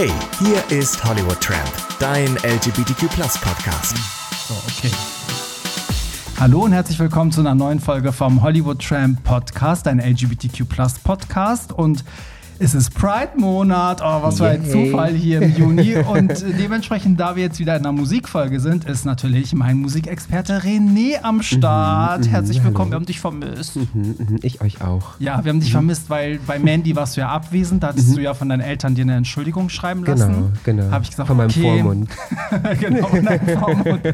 Hey, hier ist Hollywood Tramp, dein LGBTQ Podcast. So, okay. Hallo und herzlich willkommen zu einer neuen Folge vom Hollywood Tramp Podcast, ein LGBTQ Podcast. Und es ist Pride-Monat. Oh, was für ein Zufall hier im Juni. Und dementsprechend, da wir jetzt wieder in einer Musikfolge sind, ist natürlich mein Musikexperte René am Start. Mhm, Herzlich willkommen, wir haben dich vermisst. Mhm, mhm, ich euch auch. Ja, wir haben dich vermisst, weil bei Mandy warst du ja abwesend. Da hattest du ja von deinen Eltern dir eine Entschuldigung schreiben lassen. Genau, genau. Habe ich gesagt, von meinem okay. Vormund. genau, von deinem Vormund.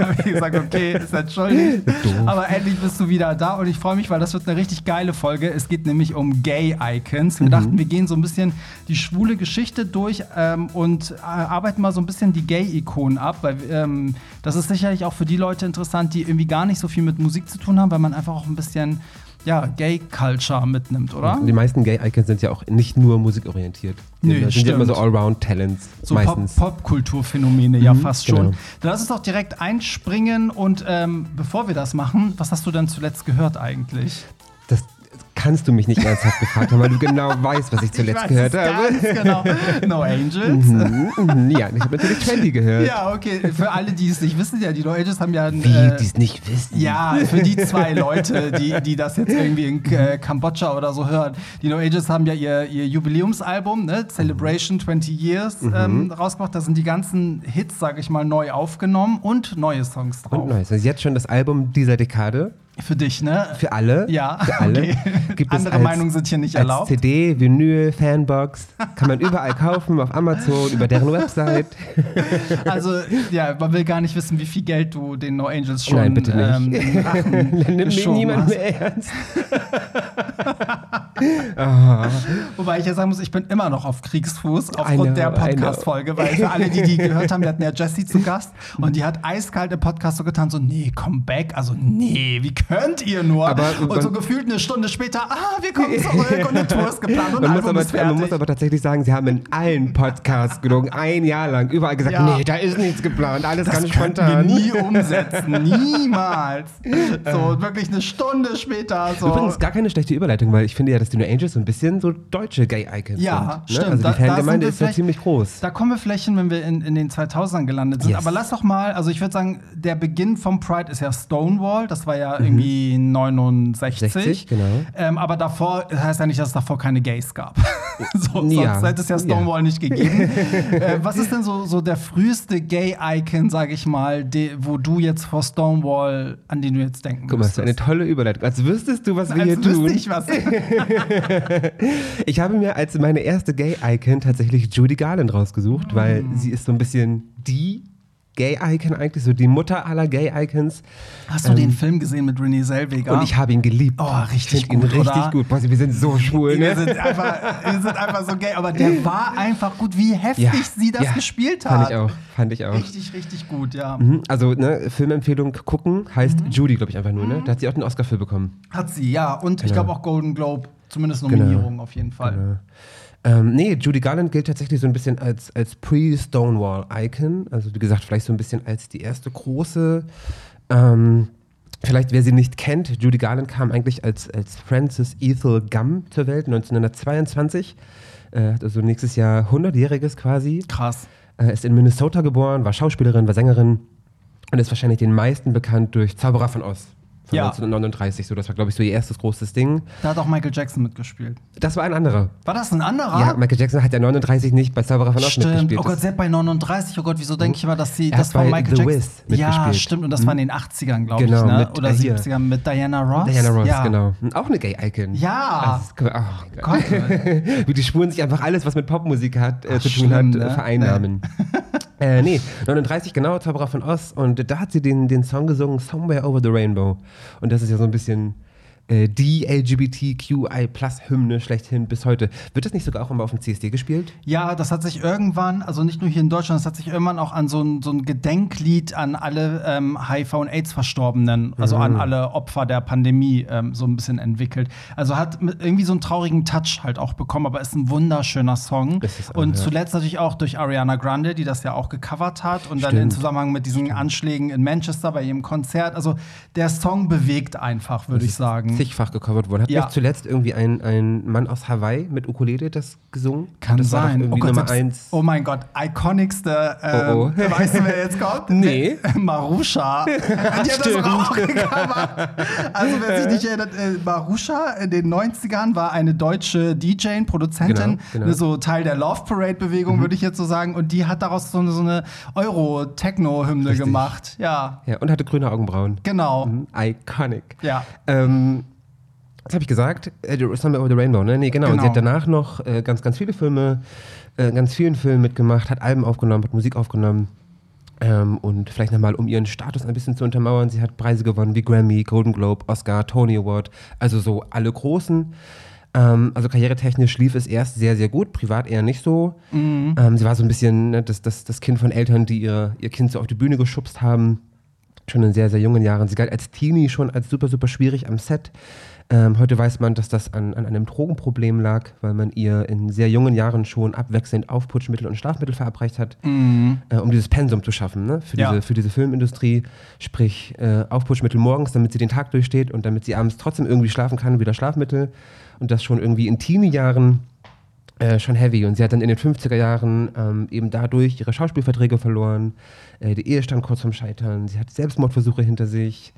Habe ich gesagt, okay, ist entschuldigt. Aber endlich bist du wieder da und ich freue mich, weil das wird eine richtig geile Folge. Es geht nämlich um Gay-Icons. Wir dachten, wir wir gehen so ein bisschen die schwule Geschichte durch ähm, und äh, arbeiten mal so ein bisschen die Gay-Ikonen ab, weil ähm, das ist sicherlich auch für die Leute interessant, die irgendwie gar nicht so viel mit Musik zu tun haben, weil man einfach auch ein bisschen ja, Gay-Culture mitnimmt, oder? Und die meisten Gay-Icons sind ja auch nicht nur musikorientiert. Nee, das sind ja immer so Allround-Talents. So. Pop-Kulturphänomene, mhm, ja, fast schon. Genau. Dann lass uns doch direkt einspringen und ähm, bevor wir das machen, was hast du denn zuletzt gehört eigentlich? Das kannst du mich nicht ernsthaft gefragt haben, weil du genau weißt, was ich zuletzt ich gehört habe. genau. No Angels. Mhm, mhm, ja, ich habe natürlich Trendy gehört. Ja, okay. Für alle, die es nicht wissen, ja, die No Angels haben ja. Wie, äh, die es nicht wissen? Ja, für die zwei Leute, die, die das jetzt irgendwie in äh, Kambodscha oder so hören. Die No Angels haben ja ihr, ihr Jubiläumsalbum, ne, Celebration 20 Years, mhm. ähm, rausgebracht. Da sind die ganzen Hits, sage ich mal, neu aufgenommen und neue Songs drauf. Und neues. Das ist jetzt schon das Album dieser Dekade. Für dich, ne? Für alle. Ja. Für alle. Okay. Gibt Andere Meinungen sind hier nicht als erlaubt. CD, Vinyl, Fanbox. Kann man überall kaufen, auf Amazon, über deren Website. Also, ja, man will gar nicht wissen, wie viel Geld du den No Angels schon. Nein, bitte nicht. Ähm, Nimmt mich niemand mehr ernst. Wobei ich ja sagen muss, ich bin immer noch auf Kriegsfuß aufgrund der Podcast-Folge, weil für alle, die die gehört haben, wir hatten ja Jessie zu Gast und die hat eiskalt im Podcast so getan, so, nee, komm back, also nee, wie könnt ihr nur? Aber, und so gefühlt eine Stunde später, ah, wir kommen zurück und eine Tour ist geplant und man, muss aber, man muss aber tatsächlich sagen, sie haben in allen Podcasts gelogen, ein Jahr lang, überall gesagt, ja. nee, da ist nichts geplant, alles das ganz spontan. wir nie umsetzen, niemals. So, wirklich eine Stunde später. So. Übrigens gar keine schlechte Überleitung, weil ich finde ja, dass die New Angels so ein bisschen so deutsche Gay-Icons ja, sind. Ja, ne? stimmt. Also die Fangemeinde ist ja ziemlich groß. Da kommen wir vielleicht hin, wenn wir in, in den 2000ern gelandet sind. Yes. Aber lass doch mal, also ich würde sagen, der Beginn vom Pride ist ja Stonewall, das war ja mhm. irgendwie 69. 60, genau. Ähm, aber davor, das heißt ja nicht, dass es davor keine Gays gab. so, ja. Sonst hätte es ja Stonewall ja. nicht gegeben. äh, was ist denn so, so der früheste Gay-Icon, sage ich mal, de, wo du jetzt vor Stonewall, an den du jetzt denken Guck mal, das ist eine tolle Überleitung. Als wüsstest du, was wir als hier tun. ich was. ich habe mir als meine erste Gay-Icon tatsächlich Judy Garland rausgesucht, mm. weil sie ist so ein bisschen die Gay-Icon eigentlich, so die Mutter aller Gay-Icons. Hast du ähm, den Film gesehen mit Renee Zellweger? Und ich habe ihn geliebt. Oh, richtig ich gut, ihn richtig oder? gut. Boah, wir sind so schwul, ne? Wir sind, einfach, wir sind einfach so gay, aber der war einfach gut, wie heftig ja, sie das ja, gespielt hat. Fand ich auch, fand ich auch. Richtig, richtig gut, ja. Mhm, also, ne, Filmempfehlung gucken heißt mhm. Judy, glaube ich, einfach nur, ne? Da hat sie auch den Oscar für bekommen. Hat sie, ja. Und genau. ich glaube auch Golden Globe, zumindest Nominierung genau. auf jeden Fall. Genau. Ähm, nee, Judy Garland gilt tatsächlich so ein bisschen als, als Pre-Stonewall-Icon. Also, wie gesagt, vielleicht so ein bisschen als die erste große. Ähm, vielleicht, wer sie nicht kennt, Judy Garland kam eigentlich als, als Frances Ethel Gum zur Welt 1922. Äh, hat also nächstes Jahr 100-jähriges quasi. Krass. Äh, ist in Minnesota geboren, war Schauspielerin, war Sängerin und ist wahrscheinlich den meisten bekannt durch Zauberer von Oz ja. 1939. So, das war, glaube ich, so ihr erstes großes Ding. Da hat auch Michael Jackson mitgespielt. Das war ein anderer. War das ein anderer? Ja, Michael Jackson hat ja 39 nicht bei Zauberer von Oz stimmt. mitgespielt. Oh Gott, selbst bei 39, oh Gott, wieso denke ich immer, dass sie, das war Michael The Jackson. Wiz. Ja, stimmt, und das war in den 80ern, glaube genau, ich, ne? Mit, Oder äh, 70ern mit Diana Ross. Diana Ross, ja. genau. Auch eine Gay-Icon. Ja. Das ist, oh Gott. Wie die Spuren sich einfach alles, was mit Popmusik hat, äh, Ach, zu tun schlimm, hat, ne? vereinnahmen. Äh, nee, 39, genau, Zauberer von Oz. Und da hat sie den, den Song gesungen, Somewhere Over the Rainbow. Und das ist ja so ein bisschen äh, die LGBTQI-Plus-Hymne schlechthin bis heute. Wird das nicht sogar auch immer auf dem CSD gespielt? Ja, das hat sich irgendwann, also nicht nur hier in Deutschland, das hat sich irgendwann auch an so ein, so ein Gedenklied an alle ähm, HIV- und AIDS-Verstorbenen, also mhm. an alle Opfer der Pandemie ähm, so ein bisschen entwickelt. Also hat irgendwie so einen traurigen Touch halt auch bekommen, aber ist ein wunderschöner Song. Auch, und ja. zuletzt natürlich auch durch Ariana Grande, die das ja auch gecovert hat und Stimmt. dann in Zusammenhang mit diesen Anschlägen in Manchester bei ihrem Konzert. Also der Song bewegt einfach, würde ich sagen. Zigfach gecovert worden. Hat Ja. nicht zuletzt irgendwie ein, ein Mann aus Hawaii mit Ukulele das gesungen? Kann das War sein. doch irgendwie Gott, Nummer selbst- eins. oh mein Gott, iconigste. Ähm, Oh, oh. Weißt du, wer jetzt kommt? Nee. Marusha. Die hat das Stimmt. auch gecovert. Also, wer sich nicht erinnert, äh, Marusha in den 90ern war eine deutsche DJ, Produzentin, Genau, genau. ne, so Teil der Love Parade-Bewegung, würde ich jetzt so sagen. Und die hat daraus so eine, so eine Euro-Techno-Hymne gemacht. Ja, Ja, und hatte grüne Augenbrauen. genau. Mhm, Iconic. Ja. Ähm, was habe ich gesagt? Äh, The Summer Over the Rainbow, ne? Nee, genau. Und Genau. sie hat danach noch äh, ganz, ganz viele Filme, äh, ganz vielen Filmen mitgemacht, hat Alben aufgenommen, hat Musik aufgenommen. Ähm, und vielleicht nochmal, um ihren Status ein bisschen zu untermauern, sie hat Preise gewonnen wie Grammy, Golden Globe, Oscar, Tony Award, also so alle großen. Ähm, also karrieretechnisch lief es erst sehr, sehr gut, privat eher nicht so. Mhm. Ähm, sie war so ein bisschen ne, das, das, das Kind von Eltern, die ihr, ihr Kind so auf die Bühne geschubst haben schon in sehr, sehr jungen Jahren. Sie galt als Teenie schon als super, super schwierig am Set. Ähm, heute weiß man, dass das an, an einem Drogenproblem lag, weil man ihr in sehr jungen Jahren schon abwechselnd Aufputschmittel und Schlafmittel verabreicht hat, äh, um dieses Pensum zu schaffen ne? für, Ja. diese, für diese Filmindustrie. Sprich, äh, Aufputschmittel morgens, damit sie den Tag durchsteht und damit sie abends trotzdem irgendwie schlafen kann, wieder Schlafmittel. Und das schon irgendwie in Teenie-Jahren äh, schon heavy. Und sie hat dann in den 50er Jahren ähm, eben dadurch ihre Schauspielverträge verloren. Äh, die Ehe stand kurz vorm Scheitern. Sie hat Selbstmordversuche hinter sich.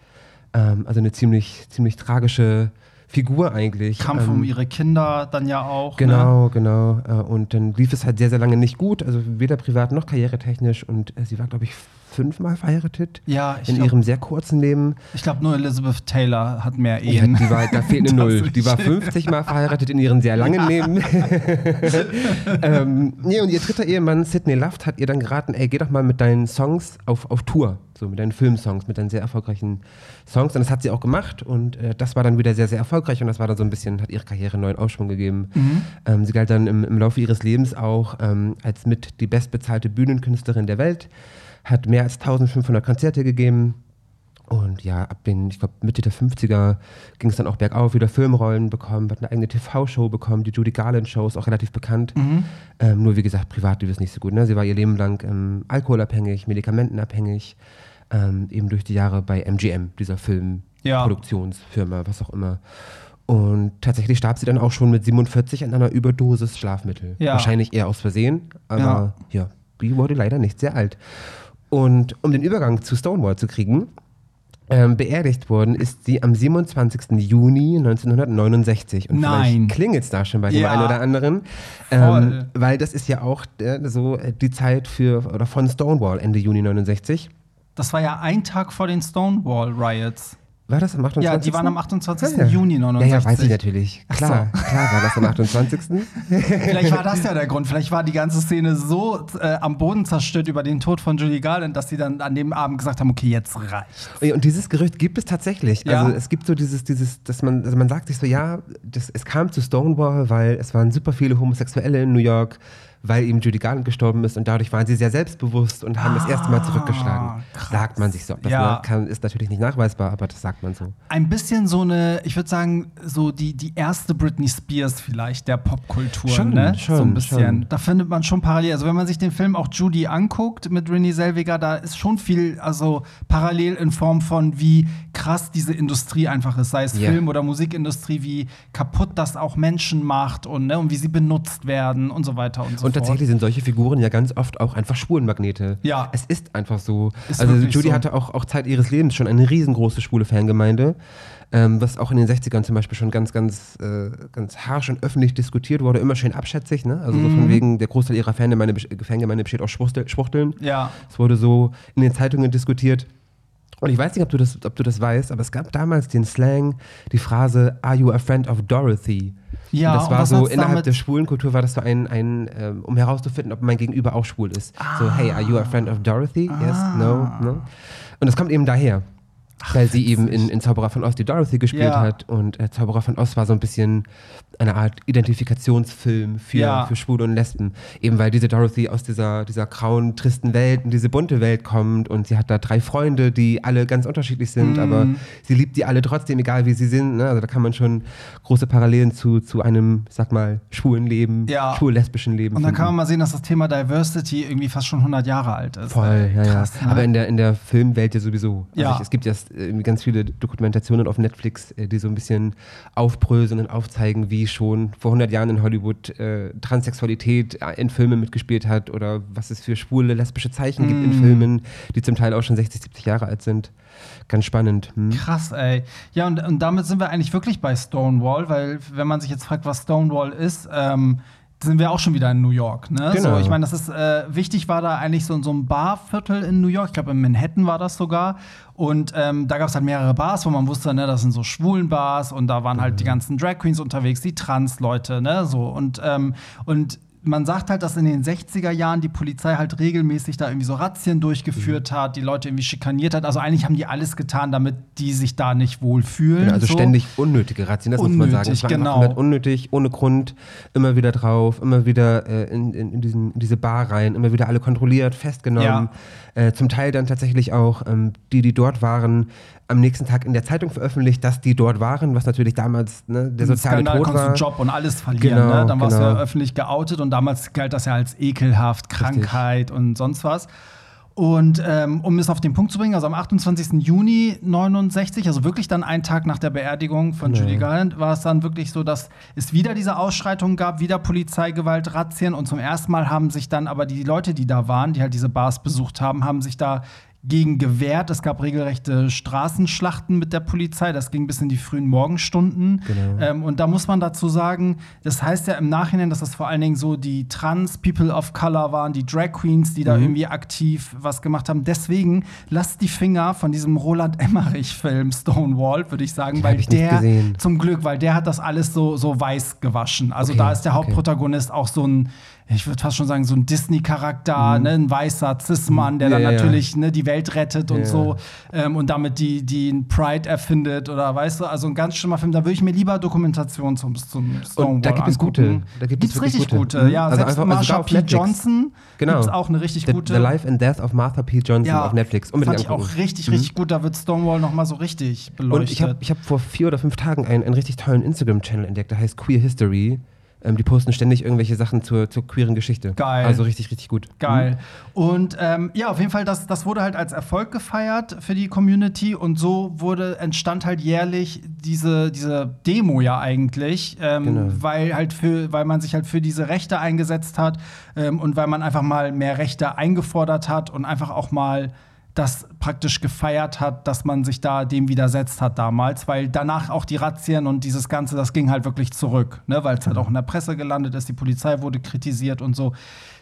Ähm, also eine ziemlich, ziemlich tragische Figur eigentlich. Kampf ähm, um ihre Kinder dann ja auch. Ne? Genau, genau. Äh, und dann lief es halt sehr, sehr lange nicht gut. Also weder privat noch karrieretechnisch. Und äh, sie war, glaube ich, fünfmal verheiratet. Ja, ich in glaub- ihrem sehr kurzen Leben. Ich glaube, nur Elizabeth Taylor hat mehr Ja, Ehen. die war, da fehlt eine Null. Die war nicht- 50 Mal verheiratet in ihrem sehr langen Leben. ähm, nee, und ihr dritter Ehemann, Sidney Luft, hat ihr dann geraten, ey, geh doch mal mit deinen Songs auf, auf Tour. So mit deinen Filmsongs, mit deinen sehr erfolgreichen Songs. Und das hat sie auch gemacht. Und äh, das war dann wieder sehr, sehr erfolgreich. Und das war dann so ein bisschen, hat ihre Karriere einen neuen Aufschwung gegeben. Ähm, sie galt dann im, im Laufe ihres Lebens auch ähm, als mit die bestbezahlte Bühnenkünstlerin der Welt. Hat mehr als 1500 Konzerte gegeben. Und ja, ab den, ich glaube, Mitte der 50er ging es dann auch bergauf, wieder Filmrollen bekommen, hat eine eigene TV-Show bekommen, die Judy Garland-Show ist auch relativ bekannt. Ähm, nur wie gesagt, privat lief es nicht so gut. Ne? Sie war ihr Leben lang ähm, alkoholabhängig, medikamentenabhängig, ähm, eben durch die Jahre bei MGM, dieser Ja. Filmproduktionsfirma, was auch immer. Und tatsächlich starb sie dann auch schon mit 47 an einer Überdosis Schlafmittel. Ja. Wahrscheinlich eher aus Versehen, aber ja, die wurde leider nicht sehr alt. Und um den Übergang zu Stonewall zu kriegen, ähm, beerdigt worden ist sie am 27. Juni 1969. Und Nein. vielleicht klingelt es da schon bei dem Ja. einen oder anderen. Ähm, weil das ist ja auch äh, so äh, die Zeit für oder von Stonewall Ende Juni 69. Das war ja ein Tag vor den Stonewall Riots. War das am 28. Ja, die waren am 28. Ah, ja. Juni 69. Ja, ja, weiß ich natürlich. Klar, so. klar war das am 28. Vielleicht war das ja der Grund. Vielleicht war die ganze Szene so äh, am Boden zerstört über den Tod von Judy Garland, dass sie dann an dem Abend gesagt haben, okay, jetzt reicht. Ja, Und dieses Gerücht gibt es tatsächlich. Ja. Also es gibt so dieses, dieses, dass man, also man sagt sich so, ja, das, es kam zu Stonewall, weil es waren super viele Homosexuelle in New York, weil eben Judy Garland gestorben ist und dadurch waren sie sehr selbstbewusst und haben das erste Mal zurückgeschlagen. Ah, krass. Sagt man sich so. Das Ja. ne, kann, ist natürlich nicht nachweisbar, aber das sagt man so. Ein bisschen so eine, ich würde sagen, so die, die erste Britney Spears vielleicht der Popkultur, Schon, ne? so schon, ein bisschen. schon. Da findet man schon parallel. Also wenn man sich den Film auch Judy anguckt mit Renée Selweger, da ist schon viel, also parallel in Form von wie krass diese Industrie einfach ist, sei es Ja. Film- oder Musikindustrie, wie kaputt das auch Menschen macht und, ne, und wie sie benutzt werden und so weiter und so Und fort. Tatsächlich sind solche Figuren ja ganz oft auch einfach Spurenmagnete. Ja. Es ist einfach so. Ist also Judy so. hatte auch, auch Zeit ihres Lebens schon eine riesengroße schwule Fangemeinde, ähm, was auch in den 60ern zum Beispiel schon ganz, ganz, äh, ganz harsch und öffentlich diskutiert wurde, immer schön abschätzig. Ne? Also so Mhm. von wegen, der Großteil ihrer Fangemeinde, Fangemeinde besteht aus Schwuchtel, Schwuchteln. Ja. Es wurde so in den Zeitungen diskutiert. Und ich weiß nicht, ob du, das, ob du das weißt, aber es gab damals den Slang, die Phrase, Are you a friend of Dorothy? Ja, und das war so innerhalb damit- der schwulen Kultur war das so ein, ein ähm, um herauszufinden, ob mein Gegenüber auch schwul ist. So, hey, are you a friend of Dorothy? Yes, no, no. Und das kommt eben daher. Weil sie eben in, in Zauberer von Oz die Dorothy gespielt Ja. hat und äh, Zauberer von Oz war so ein bisschen eine Art Identifikationsfilm für, Ja. für Schwule und Lesben. Eben weil diese Dorothy aus dieser, dieser grauen, tristen Welt in diese bunte Welt kommt und sie hat da drei Freunde, die alle ganz unterschiedlich sind, Mhm. aber sie liebt die alle trotzdem, egal wie sie sind. Ne? Also da kann man schon große Parallelen zu, zu einem, sag mal, schwulen Leben, Ja. schwul-lesbischen Leben Und dann finden. kann man mal sehen, dass das Thema Diversity irgendwie fast schon 100 Jahre alt ist. Voll, ja, Krass, ja. ne? Aber in der, in der Filmwelt ja sowieso. Also Ja. ich, es gibt ja es äh, ganz viele Dokumentationen auf Netflix, äh, die so ein bisschen aufbröseln und aufzeigen, wie schon vor 100 Jahren in Hollywood äh, Transsexualität äh, in Filmen mitgespielt hat oder was es für schwule, lesbische Zeichen gibt in Mm. Filmen, die zum Teil auch schon 60, 70 Jahre alt sind. Ganz spannend. Hm? Krass, ey. Ja, und, und damit sind wir eigentlich wirklich bei Stonewall, weil wenn man sich jetzt fragt, was Stonewall ist, ähm, sind wir auch schon wieder in New York. Ne? Genau. So, ich meine, das ist äh, wichtig, war da eigentlich so in so einem Barviertel in New York. Ich glaube, in Manhattan war das sogar. Und ähm, da gab es halt mehrere Bars, wo man wusste, ne, das sind so schwulen Bars und da waren halt die ganzen Drag Queens unterwegs, die Trans-Leute, ne, so. Und, ähm, und man sagt halt, dass in den 60er Jahren die Polizei halt regelmäßig da irgendwie so Razzien durchgeführt hat, die Leute irgendwie schikaniert hat. Also eigentlich haben die alles getan, damit die sich da nicht wohlfühlen. Genau, also so. ständig unnötige Razzien, das muss man sagen. Unnötig, einfach genau. komplett unnötig, ohne Grund, immer wieder drauf, immer wieder äh, in, in, in, diesen, in diese Bar rein, immer wieder alle kontrolliert, festgenommen. Äh, zum Teil dann tatsächlich auch ähm, die, die dort waren, am nächsten Tag in der Zeitung veröffentlicht, dass die dort waren, was natürlich damals ne, der soziale Skandal, Tod du war. einen Job und alles verlieren. Genau, ne? Dann warst du genau. ja öffentlich geoutet und damals galt das ja als ekelhaft, Krankheit und sonst was. Und ähm, um es auf den Punkt zu bringen, also am 28. Juni 69, also wirklich dann einen Tag nach der Beerdigung von Ja. Judy Garland, war es dann wirklich so, dass es wieder diese Ausschreitungen gab, wieder Polizeigewalt, Razzien und zum ersten Mal haben sich dann aber die Leute, die da waren, die halt diese Bars besucht haben, haben sich da gegen gewehrt. Es gab regelrechte Straßenschlachten mit der Polizei. Das ging bis in die frühen Morgenstunden. Genau. Ähm, und da muss man dazu sagen, das heißt ja im Nachhinein, dass das vor allen Dingen so die Trans-People of Color waren, die Drag Queens, die Mhm. da irgendwie aktiv was gemacht haben. Deswegen lasst die Finger von diesem Roland Emmerich-Film Stonewall, würde ich sagen, weil ich der zum Glück, weil der hat das alles so, so weiß gewaschen. Also Okay, da ist der okay. Hauptprotagonist auch so ein, ich würde fast schon sagen, so ein Disney-Charakter, ne? ein weißer Cis-Mann, der Mhm. Ja, dann ja, ja. natürlich ne, die Welt rettet und so ähm, und damit die, die Pride erfindet oder weißt du, also ein ganz schlimmer Film. Da würde ich mir lieber Dokumentation zum, zum Stonewall Und da gibt es angucken. gute. Da gibt es richtig gute. gute. Mhm. Ja, Also selbst einfach- also Marsha auf P. Johnson Genau. gibt's auch eine richtig The, gute. The Life and Death of Martha P. Johnson auf Netflix. fand Unbedingt ich auch angucken. Mhm. richtig, richtig gut. Da wird Stonewall noch mal so richtig Und beleuchtet. ich habe ich hab vor vier oder fünf Tagen einen, einen richtig tollen Instagram-Channel entdeckt, der heißt Queer History. Ähm, die posten ständig irgendwelche Sachen zur, zur queeren Geschichte. Geil. Also richtig, richtig gut. Geil. Und ähm, ja, auf jeden Fall, das, das wurde halt als Erfolg gefeiert für die Community und so wurde, entstand halt jährlich diese, diese Demo ja eigentlich, ähm, Genau. weil halt für, weil man sich halt für diese Rechte eingesetzt hat ähm, und weil man einfach mal mehr Rechte eingefordert hat und einfach auch mal das praktisch gefeiert hat, dass man sich da dem widersetzt hat damals, weil danach auch die Razzien und dieses Ganze, das ging halt wirklich zurück, ne? weil es halt auch in der Presse gelandet ist, die Polizei wurde kritisiert und so.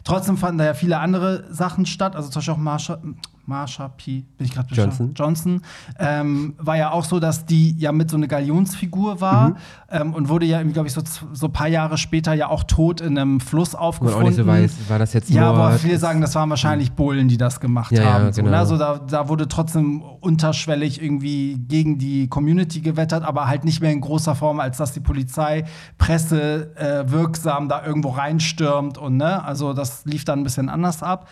Trotzdem fanden da ja viele andere Sachen statt, also zum Beispiel auch Marsha, Marsha P. Bin ich gerade Johnson. Johnson ähm, war ja auch so, dass die ja mit so eine Galionsfigur war Mhm. ähm, und wurde ja, glaube ich, so, so ein paar Jahre später ja auch tot in einem Fluss man aufgefunden. auch nicht so weiß, war das jetzt Ja, aber viele sagen, das waren wahrscheinlich Bullen, die das gemacht Ja, ja, haben. So, genau. ne? Also da, da wurde trotzdem unterschwellig irgendwie gegen die Community gewettert, aber halt nicht mehr in großer Form, als dass die Polizei Presse äh, wirksam da irgendwo reinstürmt und ne, also das lief dann ein bisschen anders ab.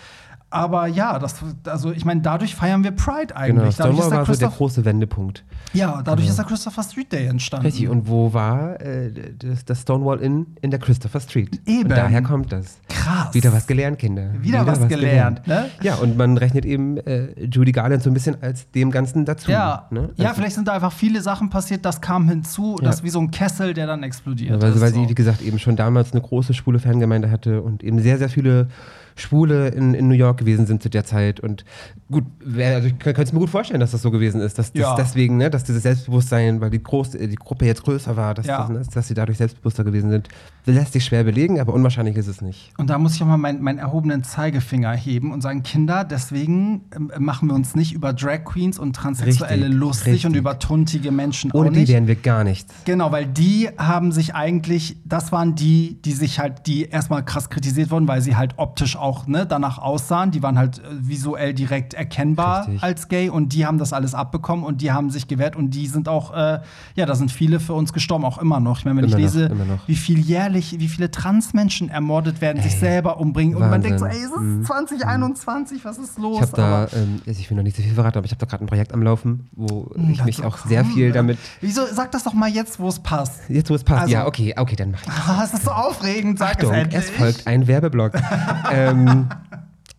Aber ja, das, also ich meine, dadurch feiern wir Pride Genau, eigentlich. dadurch Stonewall war so der große Wendepunkt. ja, dadurch ist der Christopher Street Day entstanden. Richtig, und wo war äh, das, das Stonewall Inn? In der Christopher Street. Eben. Und daher kommt das. Krass. Wieder was gelernt, Kinder. Wieder was gelernt, ne? Ja, und man rechnet eben äh, Judy Garland so ein bisschen als dem Ganzen dazu. Ja, ne? ja, Also- vielleicht sind da einfach viele Sachen passiert, das kam hinzu, Ja. das ist wie so ein Kessel, der dann explodiert. Ja, weil, ist, weil so. sie, wie gesagt, eben schon damals eine große schwule Fangemeinde hatte und eben sehr, sehr viele Schwule in, in New York gewesen sind zu der Zeit. Und gut, also ich könnte es mir gut vorstellen, dass das so gewesen ist. Dass, dass Ja. deswegen, ne, dass dieses Selbstbewusstsein, weil die, groß, äh, die Gruppe jetzt größer war, dass, Ja. das, ne, dass sie dadurch selbstbewusster gewesen sind, lässt sich schwer belegen, aber unwahrscheinlich ist es nicht. Und da muss ich auch mal meinen meinen erhobenen Zeigefinger heben und sagen, Kinder, deswegen ähm, machen wir uns nicht über Drag Queens und Transsexuelle Richtig, lustig richtig. und über tuntige Menschen Ohne die wären wir gar nichts. Genau, weil die haben sich eigentlich, das waren die, die sich halt, die erstmal krass kritisiert wurden, weil sie halt optisch auch ne, danach aussahen. Die waren halt äh, visuell direkt erkennbar Richtig. als gay und die haben das alles abbekommen und die haben sich gewehrt und die sind auch, äh, ja, da sind viele für uns gestorben, auch immer noch. Ich meine, wenn Immer ich lese, noch. wie viel jährlich, wie viele Transmenschen ermordet werden, sich selber umbringen und man denkt so, ey, Wahnsinn. es ist Mhm. 2021, was ist los? Ich habe da, ähm, ich will noch nicht so viel verraten, aber ich habe da gerade ein Projekt am Laufen, wo ich Dazu mich auch sehr kommen viel wir. damit. Wieso, sag das doch mal jetzt, wo es passt. Jetzt, wo es passt. Also- ja, okay, okay, dann mach ich. Ah, es ist so aufregend, sag Achtung, es endlich. es folgt ein Werbeblock. ähm,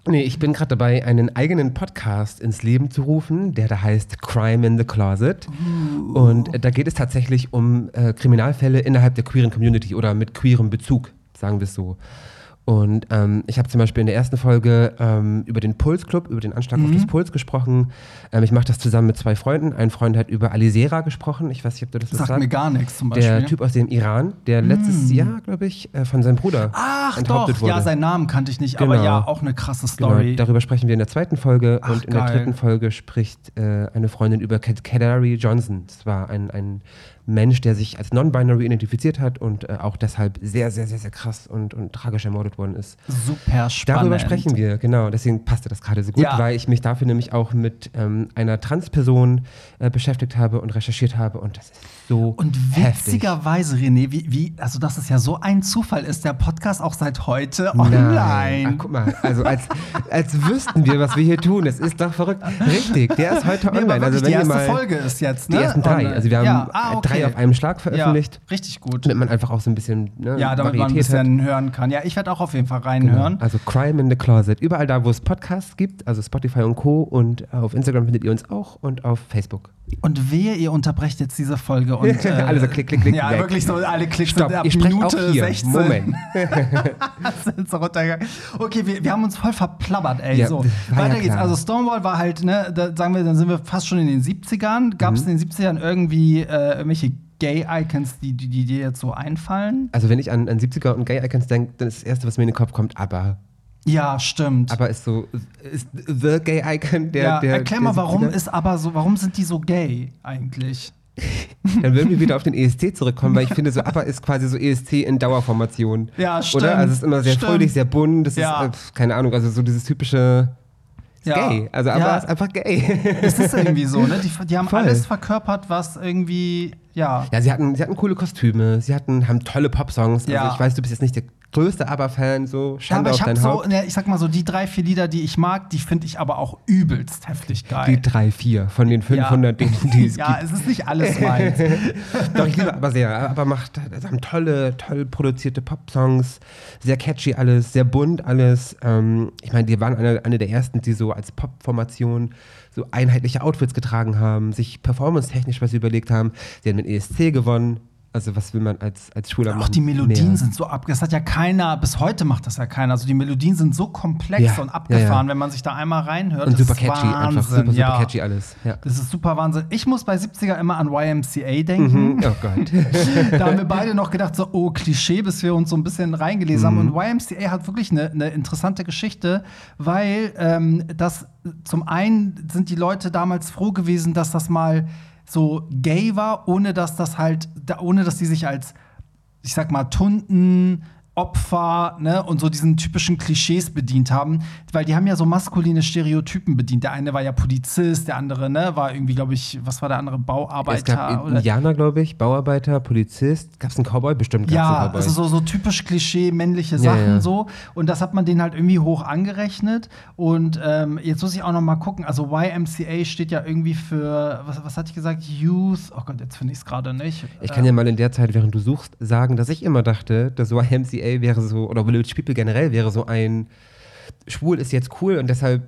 Nee, ich bin gerade dabei, einen eigenen Podcast ins Leben zu rufen, der da heißt Crime in the Closet. Uh. Und äh, da geht es tatsächlich um äh, Kriminalfälle innerhalb der queeren Community oder mit queerem Bezug, sagen wir es so. Und ähm, ich habe zum Beispiel in der ersten Folge ähm, über den Puls Club, über den Anschlag auf Mhm. das Puls gesprochen. Ähm, ich mache das zusammen mit zwei Freunden. Ein Freund hat über Alisera gesprochen. Ich weiß nicht, ob du das Sagt sagst. mir gar nichts zum Beispiel. Der Typ aus dem Iran, der letztes Jahr, glaube ich, äh, von seinem Bruder Ach enthauptet doch, wurde. ja, seinen Namen kannte ich nicht, aber Genau. ja, auch eine krasse Genau, Story. darüber sprechen wir in der zweiten Folge Ach, und in der geil. dritten Folge spricht äh, eine Freundin über Kadari Johnson. Das war ein, ein Mensch, der sich als non-binary identifiziert hat und äh, auch deshalb sehr, sehr, sehr, sehr krass und, und tragisch ermordet worden ist. Super spannend. Darüber sprechen wir, genau. Deswegen passte das gerade so gut, Ja. weil ich mich dafür nämlich auch mit ähm, einer Transperson äh, beschäftigt habe und recherchiert habe und das ist so Und heftig. witzigerweise, René, wie, wie, also dass es ja so ein Zufall ist, der Podcast auch seit heute Nein. online. Ach, guck mal, also als, als wüssten wir, was wir hier tun. Das ist doch verrückt. Richtig, der ist heute Nee, online. Also wenn die erste mal Folge ist jetzt, ne? die ersten drei. Online. Also wir haben ja. ah, okay. drei auf einem Schlag veröffentlicht, Ja, richtig gut. damit man einfach auch so ein bisschen ne, Ja, damit man ein Varietät hat. bisschen hören kann. Ja, ich werde auch auf jeden Fall reinhören. Also Crime in the Closet. Überall da, wo es Podcasts gibt, also Spotify und Co. Und auf Instagram findet ihr uns auch und auf Facebook. Und wehe, ihr unterbrecht jetzt diese Folge und. Äh, Alle so klick, klick, klick, Ja, weg. wirklich so alle Klicks Stopp, sind ab ich spreche Minute auch hier. 16. Moment. sind so runtergegangen. Okay, wir, wir haben uns voll verplappert, ey. Ja, so, war ja weiter geht's. Also Stonewall war halt, ne, da sagen wir, dann sind wir fast schon in den 70ern. Gab es Mhm. in den 70ern irgendwie äh, irgendwelche Gay-Icons, die, die, die dir jetzt so einfallen? Also wenn ich an, an 70er und Gay-Icons denke, dann ist das Erste, was mir in den Kopf kommt, ABBA. Ja, stimmt. ABBA ist so, ist the Gay-Icon der, ja, der erklär der mal, warum 70er. ist aber so, warum sind die so gay eigentlich? Dann würden wir wieder auf den ESC zurückkommen, weil ich finde, so ABBA ist quasi so ESC in Dauerformation. Ja, stimmt. Oder? Also es ist immer sehr Stimmt. fröhlich, sehr bunt. Das Ja. ist, äh, keine Ahnung, also so dieses typische Ja. gay. Also ABBA Ja. ist einfach gay. Es ist irgendwie so, ne? Die, die haben Voll. alles verkörpert, was irgendwie, ja. Ja, sie hatten, sie hatten coole Kostüme, sie hatten, haben tolle Popsongs. Ja. Also ich weiß, du bist jetzt nicht der größte ABBA-Fan, so Ja, Schande aber auf ich habe dein so, Haupt. ne, ich sag mal so, die drei, vier Lieder, die ich mag, die finde ich aber auch übelst heftig geil. Die drei, vier von den 500 Dingen, die es ja, gibt. es ist nicht alles meins. Doch, ich liebe aber sehr. Aber macht, haben tolle, toll produzierte Pop-Songs, sehr catchy alles, sehr bunt alles. Ähm, ich meine, die waren eine, eine der ersten, die so als Pop-Formation so einheitliche Outfits getragen haben, sich performance-technisch was überlegt haben. Sie haben den ESC gewonnen. Also, was will man als, als Schüler machen? Auch die Melodien Mehr. sind so ab. Das hat ja keiner, bis heute macht das ja keiner. Also die Melodien sind so komplex Ja, und abgefahren, ja, ja. wenn man sich da einmal reinhört. Und super catchy, einfach Wahnsinn, super, super ja. catchy alles. Ja. Das ist super Wahnsinn. Ich muss bei 70er immer an YMCA denken. Mhm. Oh Gott. da haben wir beide noch gedacht, so, oh, Klischee, bis wir uns so ein bisschen reingelesen haben. Mhm. Und YMCA hat wirklich eine, eine interessante Geschichte, weil ähm, das zum einen sind die Leute damals froh gewesen, dass das mal so gay war, ohne dass das halt, ohne dass die sich als, ich sag mal, Tunden, Opfer ne, und so diesen typischen Klischees bedient haben, weil die haben ja so maskuline Stereotypen bedient. Der eine war ja Polizist, der andere ne, war irgendwie, glaube ich, was war der andere, Es Bauarbeiter gab oder Indianer, glaube ich, Bauarbeiter, Polizist. Gab es einen Cowboy? Bestimmt gab es einen ja, Cowboy. also so, so typisch Klischee männliche Ja, Sachen ja. so. Und das hat man denen halt irgendwie hoch angerechnet. Und ähm, jetzt muss ich auch noch mal gucken. Also YMCA steht ja irgendwie für, was, was hatte ich gesagt? Youth. Oh Gott, jetzt finde ich es gerade nicht. Ich kann ja mal in der Zeit, während du suchst, sagen, dass ich immer dachte, das YMCA wäre so, oder Village People generell wäre so ein, schwul ist jetzt cool und deshalb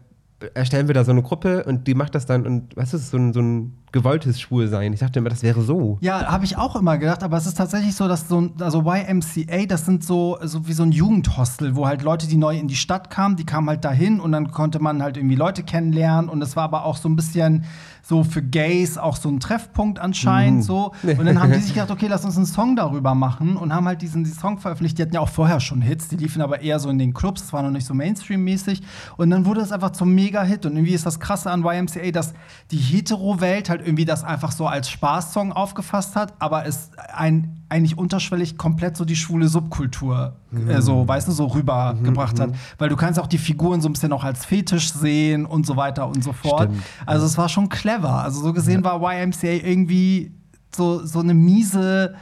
erstellen wir da so eine Gruppe und die macht das dann und was ist so ein, so ein gewolltes Schwulsein? Ich dachte immer, das wäre so. Ja, habe ich auch immer gedacht, aber es ist tatsächlich so, dass so ein, also YMCA, das sind so, so wie so ein Jugendhostel, wo halt Leute, die neu in die Stadt kamen, die kamen halt dahin und dann konnte man halt irgendwie Leute kennenlernen und es war aber auch so ein bisschen so für Gays auch so ein Treffpunkt anscheinend Mhm. so. Und dann haben die sich gedacht, okay, lass uns einen Song darüber machen und haben halt diesen, diesen Song veröffentlicht. Die hatten ja auch vorher schon Hits, die liefen aber eher so in den Clubs, das war noch nicht so Mainstream-mäßig. Und dann wurde es einfach zum Mega-Hit. Und irgendwie ist das Krasse an YMCA, dass die Hetero-Welt halt irgendwie das einfach so als Spaßsong aufgefasst hat, aber es ein, eigentlich unterschwellig komplett so die schwule Subkultur äh, so, weißt du, so rübergebracht hat. Weil du kannst auch die Figuren so ein bisschen auch als Fetisch sehen und so weiter und so fort. Stimmt. Also es war schon clever. Also so gesehen war YMCA irgendwie so, so eine miese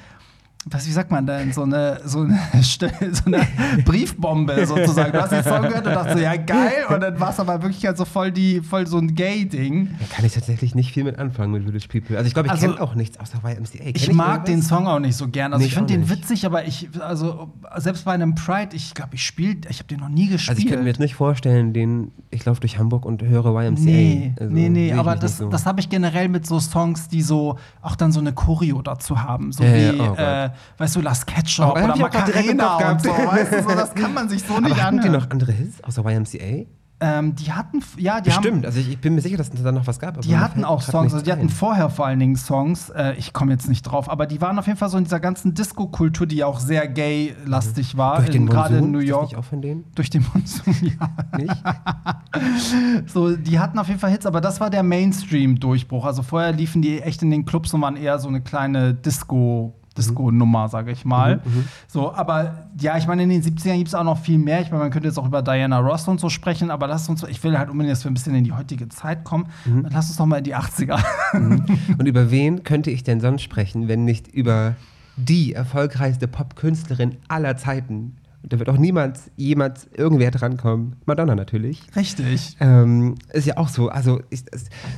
was, wie sagt man denn, so eine, so eine, so eine Briefbombe sozusagen. Du hast den Song gehört und dachtest so, ja geil, und dann war es aber wirklich halt so voll, die, voll so ein Gay-Ding. Da kann ich tatsächlich nicht viel mit anfangen mit Village People. Also ich glaube, ich Also, kenne auch nichts außer YMCA. Kenn Ich mag den? Song auch nicht so gern. Also Nee, ich ich finde den witzig, aber ich, also selbst bei einem Pride, ich glaube, ich spiele, ich habe den noch nie gespielt. Also ich könnte mir jetzt nicht vorstellen, den, ich laufe durch Hamburg und höre YMCA. Nee, Also, nee, nee, ich aber das, so. das habe ich generell mit so Songs, die so auch dann so eine Choreo dazu haben. So Ja, wie, ja, oh äh, weißt du, Las Ketchup oder Macarena und so, weißt du, so, das kann man sich so nicht aber hatten die anhören. noch andere Hits außer YMCA? Ähm, die hatten, ja, die haben, Bestimmt, also ich, ich bin mir sicher, dass es da noch was gab. aber Die hatten auch Songs, also die hatten vorher vor allen Dingen Songs, äh, ich komme jetzt nicht drauf, aber die waren auf jeden Fall so in dieser ganzen Disco-Kultur, die ja auch sehr gay-lastig war, Durch den in- gerade in? New Ist das York. nicht auch von denen? Durch den Monsun, ja. Nicht? So, die hatten auf jeden Fall Hits, aber das war der Mainstream-Durchbruch. Also vorher liefen die echt in den Clubs und waren eher so eine kleine Disco. Disco-Nummer, sage ich mal. So, aber ja, ich meine, in den 70ern gibt es auch noch viel mehr. Ich meine, man könnte jetzt auch über Diana Ross und so sprechen, aber lass uns, ich will halt unbedingt, dass wir ein bisschen in die heutige Zeit kommen. Lass uns doch mal in die 80er. Und über wen könnte ich denn sonst sprechen, wenn nicht über die erfolgreichste Popkünstlerin aller Zeiten? Und da wird auch niemand, jemals irgendwer drankommen. Madonna natürlich. Richtig. Ähm, ist ja auch so. Also, ich,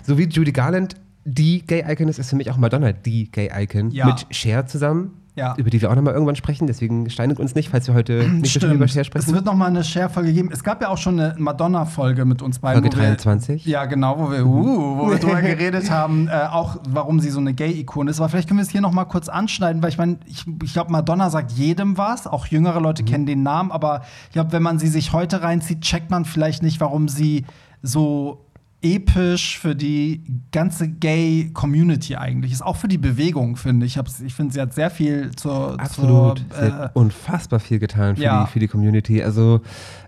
so wie Judy Garland die Gay-Icon ist, ist für mich auch Madonna die Gay-Icon. Ja. Mit Cher zusammen. Ja. Über die wir auch nochmal irgendwann sprechen. Deswegen steinet uns nicht, falls wir heute nicht so viel über Cher Es sprechen. wird noch mal eine Share-Folge geben. Es gab ja auch schon eine Madonna-Folge mit uns beiden. Folge wo wir- 23. Ja, genau, wo wir, uh, wo wir drüber geredet haben, äh, auch warum sie so eine Gay-Ikone ist. Aber vielleicht können wir es hier noch mal kurz anschneiden, weil ich meine, ich, ich glaube, Madonna sagt jedem was. Auch jüngere Leute Mhm. kennen den Namen. Aber ich glaube, wenn man sie sich heute reinzieht, checkt man vielleicht nicht, warum sie so episch für die ganze Gay-Community eigentlich ist. Auch für die Bewegung, finde ich. Ich finde, sie hat sehr viel zur. Absolut. Zur, äh, hat unfassbar viel getan für, ja. die, für die Community. Also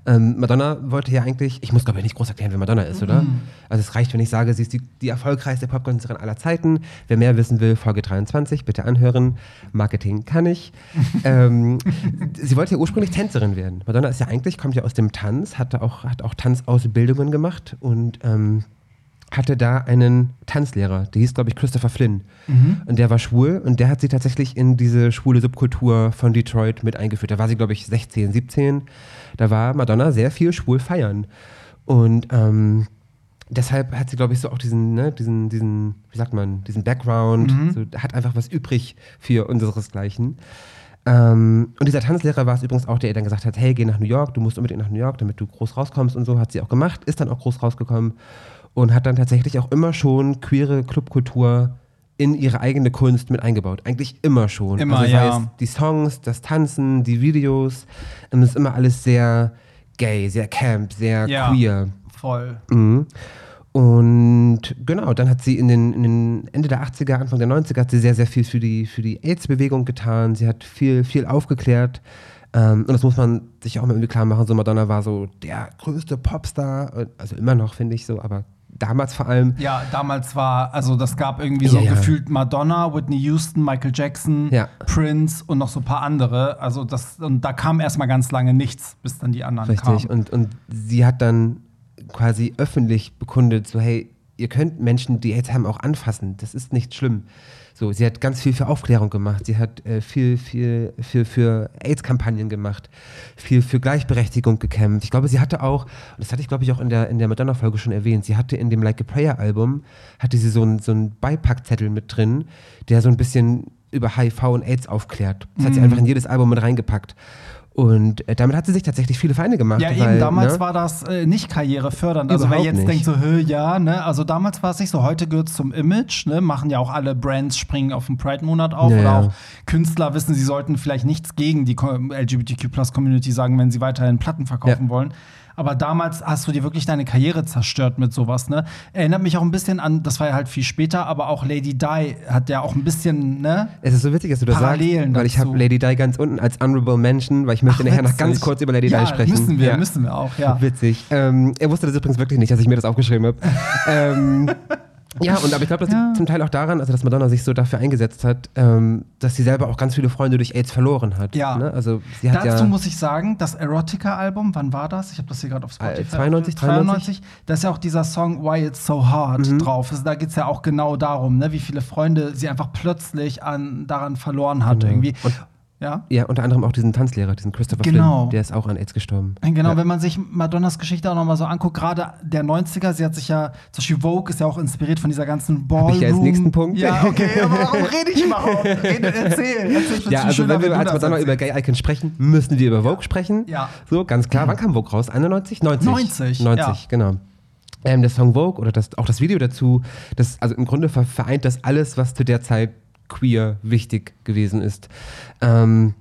ähm, Madonna wollte ja eigentlich, ich muss glaube ich nicht groß erklären, wer Madonna ist, oder? Mhm. Also es reicht, wenn ich sage, sie ist die, die erfolgreichste Popkünstlerin aller Zeiten. Wer mehr wissen will, Folge 23, bitte anhören. Marketing kann ich. ähm, sie wollte ja ursprünglich Tänzerin werden. Madonna ist ja eigentlich, kommt ja aus dem Tanz, hatte auch, hat auch Tanzausbildungen gemacht und ähm, hatte da einen Tanzlehrer, der hieß, glaube ich, Christopher Flynn. Und der war schwul und der hat sie tatsächlich in diese schwule Subkultur von Detroit mit eingeführt. Da war sie, glaube ich, 16, 17. Da war Madonna sehr viel schwul feiern. Und ähm, deshalb hat sie, glaube ich, so auch diesen, ne, diesen, diesen, wie sagt man, diesen Background, so, hat einfach was übrig für unseresgleichen. Ähm, und dieser Tanzlehrer war es übrigens auch, der ihr dann gesagt hat, hey, geh nach New York, du musst unbedingt nach New York, damit du groß rauskommst und so, hat sie auch gemacht, ist dann auch groß rausgekommen und hat dann tatsächlich auch immer schon queere Clubkultur in ihre eigene Kunst mit eingebaut. Eigentlich immer schon. Immer, also ja. die Songs, das Tanzen, die Videos, es ist immer alles sehr gay, sehr camp, sehr Ja. queer. voll. Mhm. Und genau, dann hat sie in den, in den Ende der 80er, Anfang der 90er hat sie sehr, sehr viel für die, für die AIDS-Bewegung getan. Sie hat viel, viel aufgeklärt. Ähm, und das muss man sich auch mal irgendwie klar machen. So Madonna war so der größte Popstar, also immer noch, finde ich so, aber damals vor allem. Ja, damals war, also das gab irgendwie so Ja, ja. gefühlt Madonna, Whitney Houston, Michael Jackson, Ja. Prince und noch so ein paar andere. Also das, und da kam erstmal ganz lange nichts, bis dann die anderen Richtig. kamen. Und, und sie hat dann quasi öffentlich bekundet, so hey, ihr könnt Menschen, die AIDS haben, auch anfassen. Das ist nicht schlimm. So, sie hat ganz viel für Aufklärung gemacht. Sie hat äh, viel, viel, viel für AIDS-Kampagnen gemacht, viel für Gleichberechtigung gekämpft. Ich glaube, sie hatte auch, und das hatte ich glaube ich auch in der, in der Madonna-Folge schon erwähnt, sie hatte in dem Like a Prayer-Album, hatte sie so einen so einen Beipackzettel mit drin, der so ein bisschen über HIV und AIDS aufklärt. Das hat Mhm. sie einfach in jedes Album mit reingepackt. Und äh, damit hat sie sich tatsächlich viele Feinde gemacht. Ja, weil, eben, damals ne? war das äh, nicht karrierefördernd. Also wer Überhaupt jetzt nicht. denkt so, ja, ne? Also damals war es nicht so, heute gehört es zum Image, ne? Machen ja auch alle Brands, springen auf den Pride-Monat auf. Ja, oder ja. auch Künstler wissen, sie sollten vielleicht nichts gegen die LGBTQ-Plus-Community sagen, wenn sie weiterhin Platten verkaufen Ja. wollen. Aber damals hast du dir wirklich deine Karriere zerstört mit sowas, ne? Erinnert mich auch ein bisschen an, das war ja halt viel später, aber auch Lady Di hat ja auch ein bisschen, ne? Es ist so witzig, dass du das Parallelen sagst, weil ich habe Lady Di ganz unten als Honorable Mention, weil ich möchte Ach, nachher noch ganz kurz über Lady ja, Di sprechen. Müssen wir, Ja. müssen wir auch, ja. Witzig. Ähm, er wusste das übrigens wirklich nicht, dass ich mir das aufgeschrieben habe. ähm, Ja, und aber ich glaube, das Ja. liegt zum Teil auch daran, also dass Madonna sich so dafür eingesetzt hat, ähm, dass sie selber auch ganz viele Freunde durch AIDS verloren hat. Ja. Ne? Also sie hat Dazu ja. muss ich sagen, das Erotica-Album, wann war das? Ich habe das hier gerade auf Spotify. Äh, 92, 92. Da ist ja auch dieser Song Why It's So Hard Mhm. drauf. Also da geht es ja auch genau darum, ne, wie viele Freunde sie einfach plötzlich an, daran verloren hat Genau. irgendwie. Und- ja? ja, unter anderem auch diesen Tanzlehrer, diesen Christopher Genau. Flynn, der ist auch an AIDS gestorben. Genau, ja. wenn man sich Madonnas Geschichte auch nochmal so anguckt, gerade der 90er, sie hat sich ja, zum Beispiel Vogue ist ja auch inspiriert von dieser ganzen Ballroom. ich als nächsten Punkt? Ja, okay, aber warum rede ich überhaupt? Rede, erzähl, erzähl. Ja, also schöner, wenn wir du als das Madonna über. Gay Icons sprechen, müssen wir über Vogue sprechen. Ja. So, ganz klar. Wann kam Vogue raus? 91? 90? 90, 90, ja. genau. Ähm, der Song Vogue oder das, auch das Video dazu, das, also im Grunde ver- vereint das alles, was zu der Zeit queer wichtig gewesen ist. Ähm,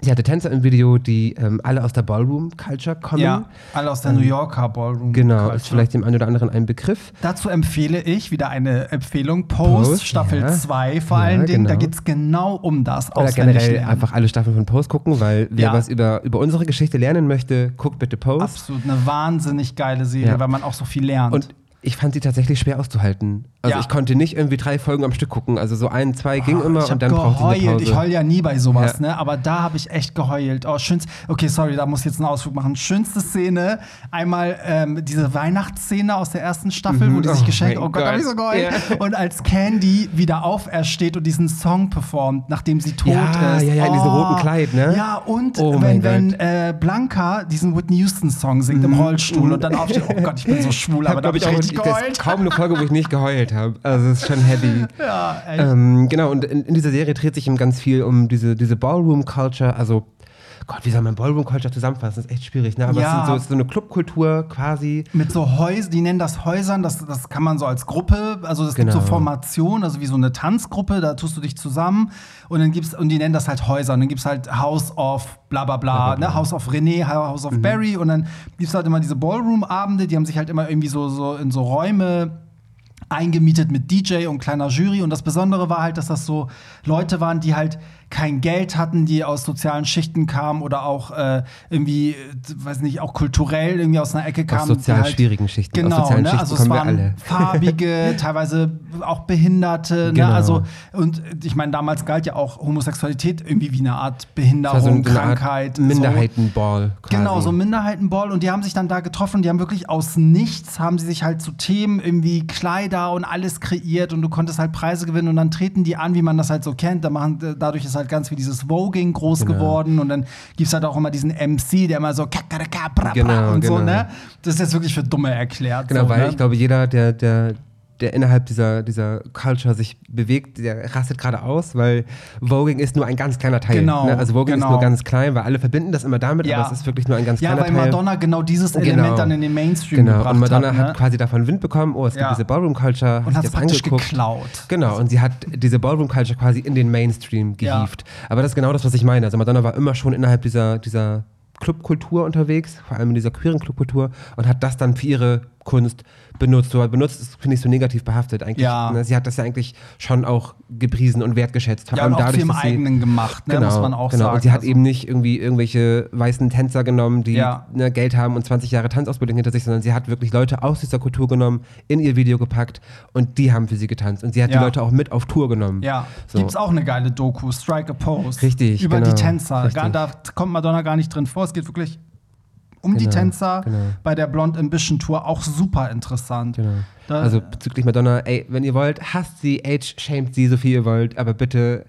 sie hatte Tänzer im Video, die ähm, alle aus der Ballroom-Culture kommen. Ja, alle aus der New Yorker Ballroom. Ähm, Genau, Culture. ist vielleicht dem einen oder anderen ein Begriff. Dazu empfehle ich wieder eine Empfehlung, Post, Post, Staffel ja. 2 vor Ja, allen Dingen. Da genau. geht es genau um das. Oder generell lernen. einfach alle Staffeln von Post gucken, weil wer Ja. was über, über unsere Geschichte lernen möchte, guckt bitte Post. Absolut eine wahnsinnig geile Serie, weil man auch so viel lernt. Und ich fand sie tatsächlich schwer auszuhalten. Also Ja. ich konnte nicht irgendwie drei Folgen am Stück gucken. Also so ein, zwei ging immer ich hab und dann brauchte sie eine geheult. Pause. Ich heul ja nie bei sowas, Ja. ne? Aber da habe ich echt geheult. Oh, schönst. Okay, sorry, da muss ich jetzt einen Ausflug machen. Schönste Szene: einmal ähm, diese Weihnachtsszene aus der ersten Staffel, wo die sich Oh geschenkt. Oh Gott, da hab ich so Gott. geheult. Und als Candy wieder aufersteht und diesen Song performt, nachdem sie tot Ja, ist. ja, ja, in diesem roten Kleid, ne? Ja, und Oh wenn, wenn Gott. äh, Blanca diesen Whitney Houston-Song singt im Rollstuhl und dann aufsteht. Oh Gott, ich bin so schwul, aber da habe ich auch richtig das geheult. ist kaum eine Folge, wo ich nicht geheult habe. Also es ist schon heavy. Ja, echt. Ähm, genau, und in, in dieser Serie dreht sich eben ganz viel um diese, diese Ballroom-Culture. Also, Gott, wie soll man Ballroom-Culture zusammenfassen? Das ist echt schwierig, ne? Aber Ja. es, sind so, es ist so eine Clubkultur quasi. mit so Häusern, die nennen das Häusern, das, das kann man so als Gruppe, also es gibt so Genau. Formationen, also wie so eine Tanzgruppe, da tust du dich zusammen und dann gibt's, und die nennen das halt Häuser und dann gibt's halt House of bla bla bla, ne? House of René, House of Mhm. Barry und dann gibt's halt immer diese Ballroom-Abende, die haben sich halt immer irgendwie so, so in so Räume eingemietet mit DJ und kleiner Jury. Und das Besondere war halt, dass das so Leute waren, die halt kein Geld hatten, die aus sozialen Schichten kamen oder auch äh, irgendwie, äh, weiß nicht, auch kulturell irgendwie aus einer Ecke kamen. die sozial halt, schwierigen Schichten. Aus Genau, sozialen ne? Schichten also es waren farbige, teilweise auch Behinderte. Genau. Ne? Also, und ich meine, damals galt ja auch Homosexualität irgendwie wie eine Art Behinderung, so eine Art Krankheit. so. Minderheitenball. Quasi. Genau, so Minderheitenball und die haben sich dann da getroffen, die haben wirklich aus nichts, haben sie sich halt zu Themen irgendwie Kleider und alles kreiert und du konntest halt Preise gewinnen und dann treten die an, wie man das halt so kennt. Da machen, äh, dadurch ist halt ganz viel dieses Voging groß Genau. geworden und dann gibt es halt auch immer diesen MC, der immer so kakaraka, bra, bra Genau, und so, genau. ne? Das ist jetzt wirklich für Dumme erklärt. Genau, so, weil ne? ich glaube, jeder, der, der, der innerhalb dieser, dieser Culture sich bewegt, der rastet gerade aus, weil Voging ist nur ein ganz kleiner Teil. Genau, ne? Also Voging genau. ist nur ganz klein, weil alle verbinden das immer damit, Ja. aber es ist wirklich nur ein ganz Ja, kleiner weil Teil. Madonna genau dieses Element Genau. dann in den Mainstream Genau, gebracht und Madonna hat. hat, ne? quasi davon Wind bekommen, oh, es Ja. gibt diese Ballroom-Culture, und hat hat es das praktisch angeguckt. geklaut. Genau, und sie hat diese Ballroom-Culture quasi in den Mainstream Ja. gehievt. Aber das ist genau das, was ich meine. Also Madonna war immer schon innerhalb dieser, dieser Clubkultur unterwegs, vor allem in dieser queeren Clubkultur, und hat das dann für ihre Kunst benutzt. So benutzt ist, finde ich, so negativ behaftet eigentlich. Ja. Ne, Sie hat das ja eigentlich schon auch gepriesen und wertgeschätzt. Vor Ja, und allem auch dadurch, viel im dass sie- eigenen gemacht, ne? Genau, muss man auch genau. sagen. Und sie hat Also- eben nicht irgendwie irgendwelche weißen Tänzer genommen, die Ja. ne, Geld haben und 20 Jahre Tanzausbildung hinter sich, sondern sie hat wirklich Leute aus dieser Kultur genommen, in ihr Video gepackt und die haben für sie getanzt. Und sie hat Ja. die Leute auch mit auf Tour genommen. Ja, So. gibt's auch eine geile Doku, Strike a Pose. Richtig, Über genau, die Tänzer. richtig. Da kommt Madonna gar nicht drin vor. Es geht wirklich um die Genau, Tänzer. genau. Bei der Blonde Ambition Tour auch super interessant. Genau. Da- also bezüglich Madonna, ey, wenn ihr wollt, hasst sie, age, shamed sie, so viel ihr wollt, aber bitte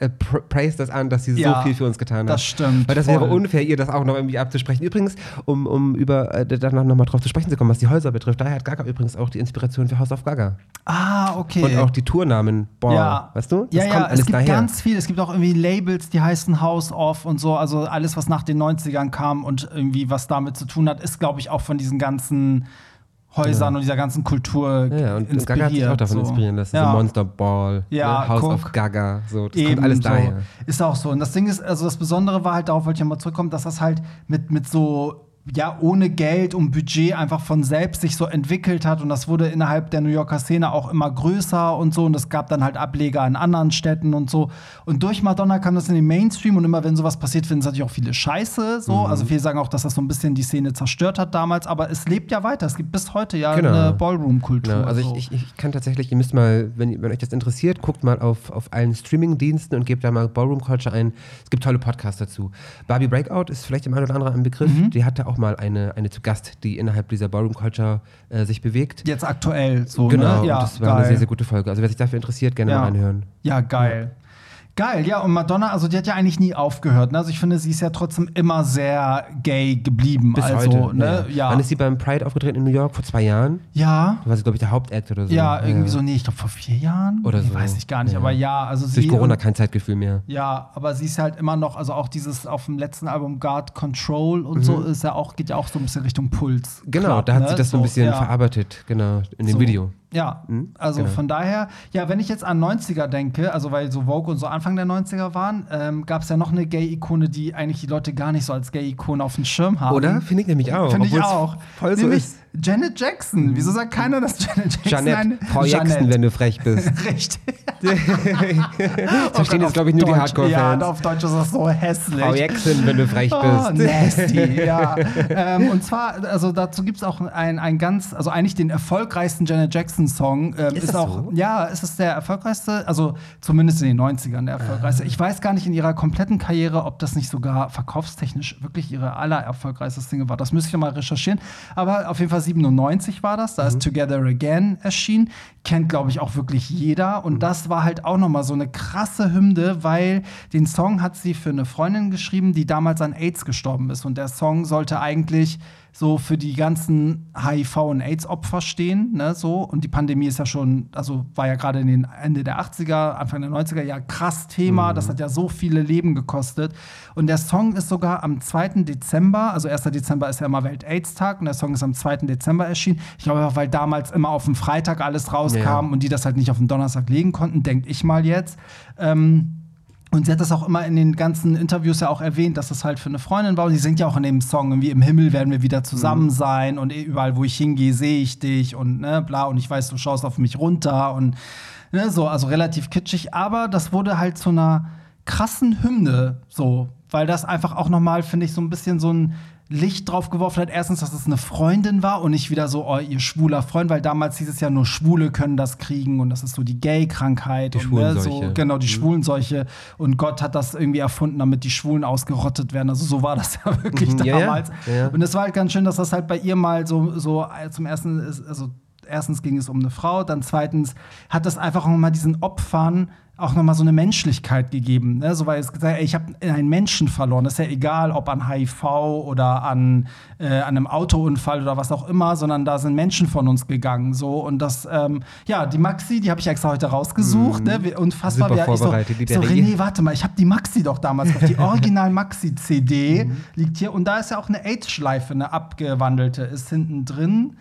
äh, pr praise das an, dass sie Ja, so viel für uns getan hat. das stimmt, Weil das voll. wäre unfair, ihr das auch noch irgendwie abzusprechen. Übrigens, um, um über äh, danach nochmal drauf zu sprechen zu kommen, was die Häuser betrifft, daher hat Gaga übrigens auch die Inspiration für House of Gaga. Ah, okay. Und auch die Tournamen Ball, ja. weißt du? Das ja, ja, es gibt daher. ganz viel. Es gibt auch irgendwie Labels, die heißen House of und so. Also alles, was nach den 90ern kam und irgendwie was damit zu tun hat, ist, glaube ich, auch von diesen ganzen Häusern und dieser ganzen Kultur ja, ja, und inspiriert. Gaga hat sich auch davon so. inspirieren lassen. Ja. So Monster Ball, Ja, ne? House guck. of Gaga, so, das Eben kommt alles so. daher. Ist auch so. Und das Ding ist, also das Besondere war halt, darauf wollte ich ja mal zurückkommen, dass das halt mit, mit so ja ohne Geld und Budget einfach von selbst sich so entwickelt hat und das wurde innerhalb der New Yorker Szene auch immer größer und so und es gab dann halt Ableger in anderen Städten und so und durch Madonna kam das in den Mainstream und immer wenn sowas passiert, finden es natürlich auch viele Scheiße so, also viele sagen auch, dass das so ein bisschen die Szene zerstört hat damals, aber es lebt ja weiter, es gibt bis heute ja Genau. eine Ballroom-Kultur. Genau, also so. ich, ich, ich kann tatsächlich, ihr müsst mal, wenn, wenn euch das interessiert, guckt mal auf, auf allen Streaming-Diensten und gebt da mal Ballroom Culture ein. Es gibt tolle Podcasts dazu. Barbie Breakout ist vielleicht dem einen oder anderen ein Begriff. Mhm. Die hatte auch mal eine, eine zu Gast, die innerhalb dieser Ballroom Culture äh, sich bewegt. Jetzt aktuell so, genau, ne? Ja, und das war geil. eine sehr, sehr gute Folge. Also wer sich dafür interessiert, gerne Ja. mal reinhören. Ja, geil. Geil, ja, und Madonna, also die hat ja eigentlich nie aufgehört. Ne? Also ich finde, sie ist ja trotzdem immer sehr gay geblieben. Bis also, heute. ne? Ja. Wann ist sie beim Pride aufgetreten in New York? Vor zwei Jahren? ja. Da war sie, glaube ich, der Hauptact oder so. Ja, irgendwie so, nee, ich glaube vor vier Jahren. Oder so. Weiß ich gar nicht, Ja. aber ja, also sie. Durch Corona kein Zeitgefühl mehr. Ja, aber sie ist halt immer noch, also auch dieses auf dem letzten Album Guard Control und so ist ja auch, geht ja auch so ein bisschen Richtung Puls. Mhm. Genau, da hat ne? sie das so ein bisschen ja. verarbeitet, genau, in dem So. Video. Ja, Mhm, also genau. von daher, ja, wenn ich jetzt an 90er denke, also weil so Vogue und so Anfang der 90er waren, ähm, gab es ja noch eine Gay-Ikone, die eigentlich die Leute gar nicht so als Gay-Ikone auf dem Schirm haben. Oder? Finde ich nämlich auch. Finde ich auch. Voll so Nämlich ist. Janet Jackson. Wieso sagt keiner, dass Janet Jackson Jeanette, eine Frau Jackson, Jeanette. wenn du frech bist. Richtig. Das verstehen jetzt, glaube ich, nur die Deutsch- Hardcore-Fans. Ja, auf Deutsch ist das so hässlich. Frau Jackson, wenn du frech Oh, bist. nasty, ja. ähm, und zwar, also dazu gibt es auch ein, ein ganz, also eigentlich den erfolgreichsten Janet Jackson-Song. Ähm, Ist ist auch, so? ja, ist es der erfolgreichste, also zumindest in den 90ern der erfolgreichste. Ich weiß gar nicht in ihrer kompletten Karriere, ob das nicht sogar verkaufstechnisch wirklich ihre allererfolgreichste Single war. Das müsste ich mal recherchieren. Aber auf jeden Fall 97 war das. Da Mhm. ist Together Again erschienen. Kennt, glaube ich, auch wirklich jeder. Und Mhm. das war halt auch noch mal so eine krasse Hymne, weil den Song hat sie für eine Freundin geschrieben, die damals an AIDS gestorben ist. Und der Song sollte eigentlich so für die ganzen HIV- und AIDS-Opfer stehen, ne, so. Und die Pandemie ist ja schon, also war ja gerade in den Ende der 80er, Anfang der 90er ja krass Thema. Das hat ja so viele Leben gekostet. Und der Song ist sogar am 2. Dezember, also 1. Dezember ist ja immer Welt-AIDS-Tag und der Song ist am 2. Dezember erschienen. Ich glaube auch, weil damals immer auf dem Freitag alles rauskam Ja. und die das halt nicht auf den Donnerstag legen konnten, denke ich mal jetzt. Ähm, und sie hat das auch immer in den ganzen Interviews ja auch erwähnt, dass das halt für eine Freundin war. Und sie singt ja auch in dem Song, irgendwie im Himmel werden wir wieder zusammen sein und überall, wo ich hingehe, sehe ich dich und ne, bla. Und ich weiß, du schaust auf mich runter und ne, so, also relativ kitschig. Aber das wurde halt zu einer krassen Hymne, so, weil das einfach auch nochmal, finde ich, so ein bisschen so ein Licht drauf geworfen hat. Erstens, dass es eine Freundin war und nicht wieder so, oh, ihr schwuler Freund, weil damals hieß es ja nur Schwule können das kriegen und das ist so die Gay-Krankheit. Die und, ne, so, genau, die Schwulenseuche. Und Gott hat das irgendwie erfunden, damit die Schwulen ausgerottet werden. Also so war das ja wirklich Mhm, damals. Ja, ja. Und es war halt ganz schön, dass das halt bei ihr mal so, so zum ersten ist, also erstens ging es um eine Frau, dann zweitens hat das einfach auch mal diesen Opfern auch noch mal so eine Menschlichkeit gegeben. Ne? So weil es gesagt, ey, ich habe einen Menschen verloren. Das ist ja egal, ob an HIV oder an, äh, an einem Autounfall oder was auch immer, sondern da sind Menschen von uns gegangen. So und das, ähm, ja, die Maxi, die habe ich extra heute rausgesucht. Ne? Wie- Unfassbar. Super Wie- ich so, vorbereitet, ich so. René, warte mal, ich habe die Maxi doch damals gekauft. Die Original Maxi CD liegt hier und da ist ja auch eine AIDS-Schleife, eine abgewandelte, ist hinten drin.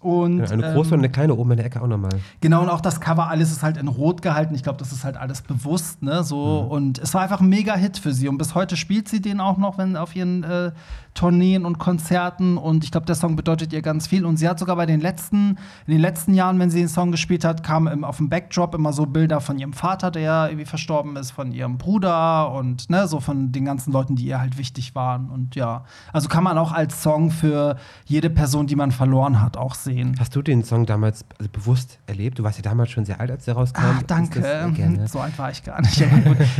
Und, Ja, eine große ähm, und eine kleine oben in der Ecke auch nochmal. Genau, und auch das Cover, alles ist halt in Rot gehalten. Ich glaube, das ist halt alles bewusst, ne? So, Mhm. und es war einfach ein Mega-Hit für sie. Und bis heute spielt sie den auch noch, wenn auf ihren äh, Tourneen und Konzerten. Und ich glaube, der Song bedeutet ihr ganz viel. Und sie hat sogar bei den letzten, in den letzten Jahren, wenn sie den Song gespielt hat, kamen auf dem Backdrop immer so Bilder von ihrem Vater, der irgendwie verstorben ist, von ihrem Bruder und ne, so von den ganzen Leuten, die ihr halt wichtig waren. Und ja, also kann man auch als Song für jede Person, die man verloren hat, auch sehen. Hast du den Song damals also bewusst erlebt? Du warst ja damals schon sehr alt, als der rauskam. Ach, danke. ja. So alt war ich gar nicht.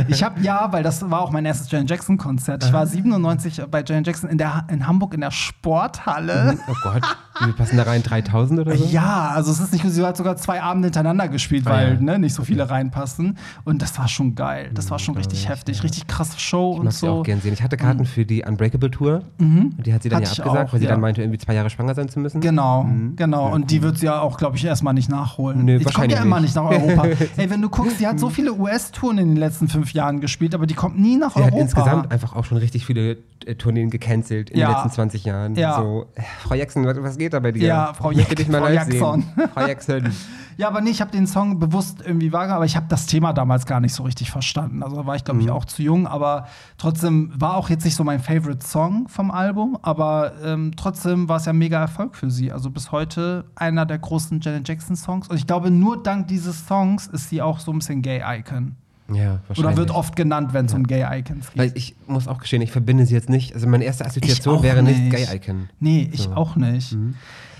Ich habe ja, weil das war auch mein erstes Janet Jackson Konzert. Ich war 97 bei Janet Jackson in, der, in Hamburg in der Sporthalle. Oh Gott, wie passen da rein? 3000 oder so? Ja, also es ist nicht, sie hat sogar zwei Abende hintereinander gespielt, Ah, weil ja. ne, nicht so viele reinpassen. Und das war schon geil. Das war schon richtig heftig, richtig krasse Show Ich und mag sie auch so. gern sehen. Ich hatte Karten für die Unbreakable Tour. Und die hat sie dann Hatte ja ich abgesagt, auch, weil sie ja. dann meinte, irgendwie zwei Jahre schwanger sein zu müssen. Genau, genau. Ja, und die wird sie ja auch, glaube ich, erstmal nicht nachholen. Nö, ich komme ja immer nicht. nach Europa. Ey, wenn du guckst, die hat so viele US-Touren in den letzten fünf Jahren gespielt, aber die kommt nie nach Sie hat Europa. insgesamt einfach auch schon richtig viele äh, Tourneen gecancelt in Ja. den letzten 20 Jahren. Ja. So, äh, Frau Jackson, was, was geht da bei dir? Ja, Frau Jack- Frau Jackson. Frau Jackson. Ja, aber nee, ich habe den Song bewusst irgendwie wahrgenommen, aber ich habe das Thema damals gar nicht so richtig verstanden. Also war ich, glaube ich, Mhm. auch zu jung, aber trotzdem war auch jetzt nicht so mein Favorite Song vom Album, aber ähm, trotzdem war es ja mega Erfolg für sie. Also bis heute einer der großen Janet Jackson Songs. Und ich glaube, nur dank dieses Songs ist sie auch so ein bisschen Gay-Icon. Ja, wahrscheinlich. Oder wird oft genannt, wenn es um Gay-Icons geht. Weil ich muss auch gestehen, ich verbinde sie jetzt nicht. Also meine erste Assoziation wäre nicht nicht. Gay-Icon. Nee, ich So. Mhm. auch nicht.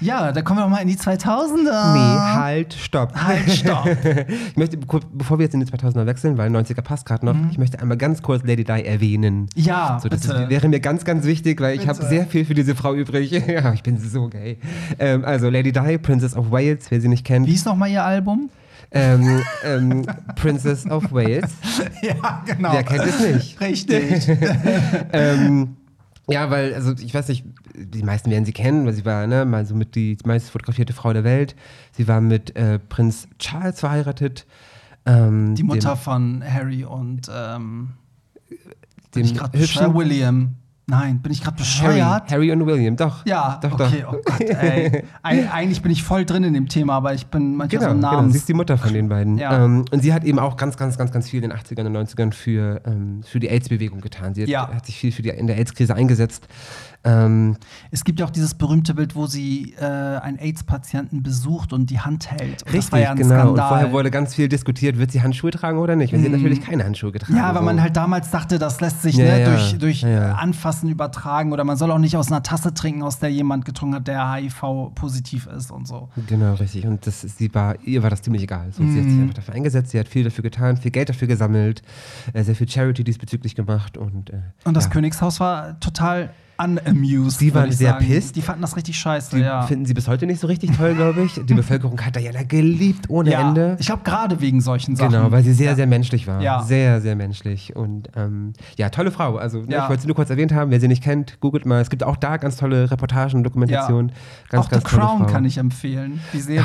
Ja, da kommen wir mal in die 2000er. Nee, halt, stopp. Halt, stopp. ich möchte, bevor wir jetzt in die 2000er wechseln, weil 90er passt gerade noch, ich möchte einmal ganz kurz Lady Di erwähnen. Mhm. Ja, So, das bitte. ist, wäre mir ganz, ganz wichtig, weil ich habe sehr viel für diese Frau übrig. ja, ich bin so gay. Ähm, also Lady Di, Princess of Wales, wer sie nicht kennt. Wie ist nochmal ihr Album? Ähm, ähm, Princess of Wales. ja, genau. Wer kennt es nicht? Richtig. ähm, ja, weil, also ich weiß nicht, die meisten werden sie kennen, weil sie war ne, mal so mit die meist fotografierte Frau der Welt. Sie war mit äh, Prinz Charles verheiratet. Ähm, Die Mutter von Harry und ähm, dem, ich dem gerade bescheuert? William. Nein, bin ich gerade Harry, bescheuert? Harry und William, doch. Ja, doch, okay, doch. oh Gott, ey. Eig eigentlich bin ich voll drin in dem Thema, aber ich bin manchmal Genau, so genau, Namens. sie ist die Mutter von den beiden. Ja. Ähm, und sie hat eben auch ganz, ganz, ganz, ganz viel in den 80ern und 90ern für, ähm, für die AIDS-Bewegung getan. Sie hat, Ja. hat sich viel für die, in der AIDS-Krise eingesetzt. Ähm, Es gibt ja auch dieses berühmte Bild, wo sie äh, einen AIDS-Patienten besucht und die Hand hält. Und richtig, war ja genau. Skandal. Und vorher wurde ganz viel diskutiert, wird sie Handschuhe tragen oder nicht? Und sie hat natürlich keine Handschuhe getragen. Mhm. ja, weil so. man halt damals dachte, das lässt sich Ja, ne, ja. durch, durch. Anfassen übertragen oder man soll auch nicht aus einer Tasse trinken, aus der jemand getrunken hat, der HIV-positiv ist und so. Genau, richtig. Und das, sie war, ihr war das ziemlich egal. So, Sie hat Mhm. sich einfach dafür eingesetzt, sie hat viel dafür getan, viel Geld dafür gesammelt, äh, sehr viel Charity diesbezüglich gemacht. Und, äh, Und das. Königshaus war total unamused. Die waren sehr sagen. pissed. Die fanden das richtig scheiße, Die ja. finden sie bis heute nicht so richtig toll, glaube ich. Die Bevölkerung hat Diana geliebt ohne ja. Ende. Ich glaube, gerade wegen solchen Sachen. Genau, weil sie sehr, sehr menschlich war. Ja. Sehr, sehr menschlich. Und ähm, ja, tolle Frau. Also, ne, Ja. ich wollte sie nur kurz erwähnt haben. Wer sie nicht kennt, googelt mal. Es gibt auch da ganz tolle Reportagen, Dokumentationen. Ganz, auch ganz The Crown Frau. kann ich empfehlen, die Serie.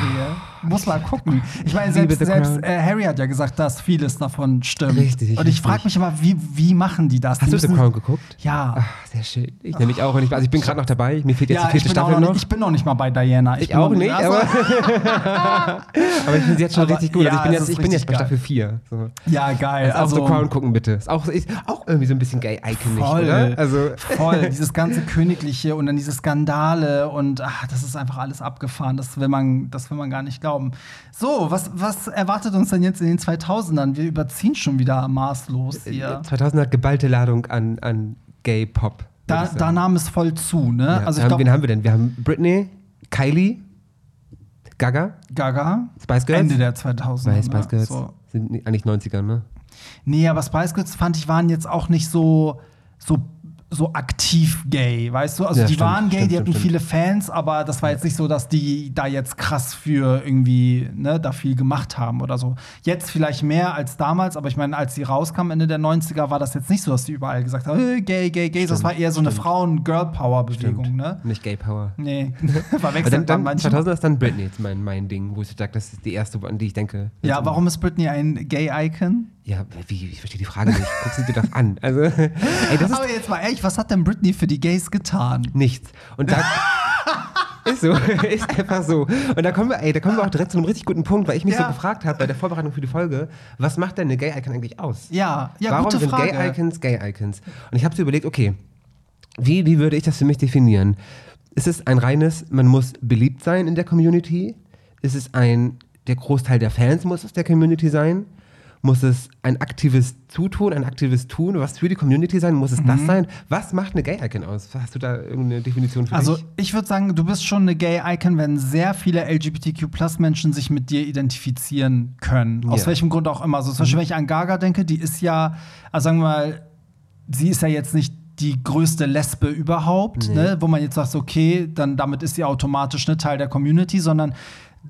Muss mal gucken. Ich meine, selbst, selbst äh, Harry hat ja gesagt, dass vieles davon stimmt. Richtig, Und ich frage mich immer, wie, wie machen die das? Hast die du The Crown gegucht? Ja. Ach, sehr schön. Ich nämlich auch. Und ich, also ich bin gerade noch dabei. Mir fehlt jetzt ja, die ich vierte Staffel noch noch. nicht, ich bin noch nicht mal bei Diana. Ich bin auch nicht, aber, aber ich finde sie jetzt schon Aber richtig gut. Also ich bin jetzt, ich bin jetzt bei. Staffel 4. So. ja, geil. Also, Also, The Crown gucken bitte. Ist auch, ist auch irgendwie so ein bisschen gay-iconig, Voll. oder? Also, Voll, dieses ganze Königliche und dann diese Skandale und ach, das ist einfach alles abgefahren. Das will man, das will man gar nicht glauben. So, was, was erwartet uns denn jetzt in den 2000ern? Wir überziehen schon wieder maßlos hier. 2000 hat geballte Ladung an, an Gay-Pop. würd Da, da nahm es voll zu, ne? Ja, also ich haben, wen haben wir denn? Wir haben Britney, Kylie, Gaga, Gaga, Spice Girls. Ende der 2000er. Nein, Spice? Girls So. sind eigentlich 90er, ne? Nee, aber Spice Girls fand ich waren jetzt auch nicht so, so, so aktiv gay, weißt du? Also Ja, die stimmt, waren gay, stimmt, die hatten stimmt, viele Fans, aber das war jetzt nicht so, dass die da jetzt krass für irgendwie, ne, da viel gemacht haben oder so. Jetzt vielleicht mehr als damals, aber ich meine, als sie rauskam Ende der 90er, war das jetzt nicht so, dass die überall gesagt haben, äh, gay, gay, gay. das war eher so eine. Frauen-Girl-Power-Bewegung, ne? Nicht Gay Power. Nee, verwechselt dann, dann manchmal. 2000 ist dann Britney jetzt mein, mein Ding, wo ich sage, das ist die erste, an die ich denke. Ja, warum ist Britney ein Gay-Icon? Ja, wie, ich verstehe die Frage nicht. Guck sie dir doch an. Also, ey, das ist Aber jetzt mal ehrlich, was hat denn Britney für die Gays getan? nichts. Und da. Ist so, ist einfach so. Und da kommen wir, ey, da kommen wir auch direkt zu einem richtig guten Punkt, weil ich mich Ja. so gefragt habe bei der Vorbereitung für die Folge, was macht denn eine Gay-Icon eigentlich aus? Ja, ja, Warum gute sind Frage. Gay-Icons Gay-Icons? Und ich habe so überlegt, okay, wie, wie würde ich das für mich definieren? Ist es ein reines, man muss beliebt sein in der Community? Ist es ein, der Großteil der Fans muss aus der Community sein? Muss es ein aktives Zutun, ein aktives Tun, was für die Community sein? Muss es das Mhm. sein? Was macht eine Gay-Icon aus? Hast du da irgendeine Definition für Also dich? ich würde sagen, du bist schon eine Gay-Icon, wenn sehr viele LGBTQ-Plus-Menschen sich mit dir identifizieren können. Aus Ja. welchem Grund auch immer. Also zum Beispiel, wenn ich an Gaga denke, die ist ja, also sagen wir mal, sie ist ja jetzt nicht die größte Lesbe überhaupt, Nee. ne? wo man jetzt sagt, okay, dann damit ist sie automatisch eine Teil der Community, sondern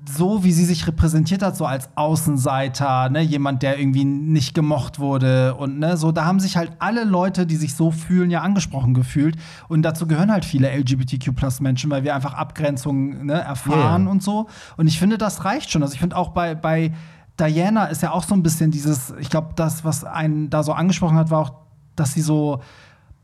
so wie sie sich repräsentiert hat, so als Außenseiter, ne, jemand, der irgendwie nicht gemocht wurde und ne, so, da haben sich halt alle Leute, die sich so fühlen, ja angesprochen gefühlt. Und dazu gehören halt viele LGBTQ-Plus-Menschen, weil wir einfach Abgrenzungen ne, erfahren ja. und so. Und ich finde, das reicht schon. Also ich finde auch bei, bei Diana ist ja auch so ein bisschen dieses, ich glaube, das, was einen da so angesprochen hat, war auch, dass sie so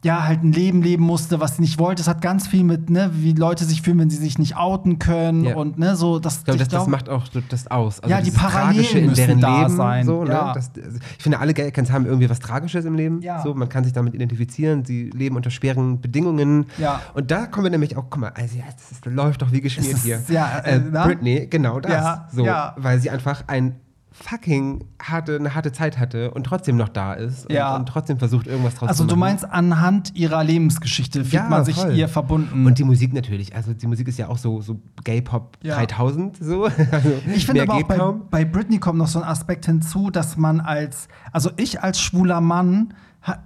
ja, halt ein Leben leben musste, was sie nicht wollte. Es hat ganz viel mit, ne, wie Leute sich fühlen, wenn sie sich nicht outen können Ja. und ne, so das. Ich glaube, das, das glaub- macht auch das aus. Also Ja, die Parallelen in deren da Leben, sein, So, ne? ja. das, also ich finde, alle Gay-Icons haben irgendwie was Tragisches im Leben. Ja. So, man kann sich damit identifizieren. Sie leben unter schweren Bedingungen. Ja. Und da kommen wir nämlich auch, guck mal, also ja, das ist, läuft doch wie geschmiert Es hier. ist- ja, äh, äh? Britney, genau das. So. Weil sie einfach ein fucking harte, eine harte Zeit hatte und trotzdem noch da ist und, Ja. und trotzdem versucht, irgendwas draus Also zu du machen. meinst anhand ihrer Lebensgeschichte fühlt Ja, man sich voll. ihr verbunden. Und die Musik natürlich. Also die Musik ist ja auch so, so Gay-Pop Ja. 3000. So. Also Ich finde aber auch bei, kaum. bei Britney kommt noch so ein Aspekt hinzu, dass man als, also ich als schwuler Mann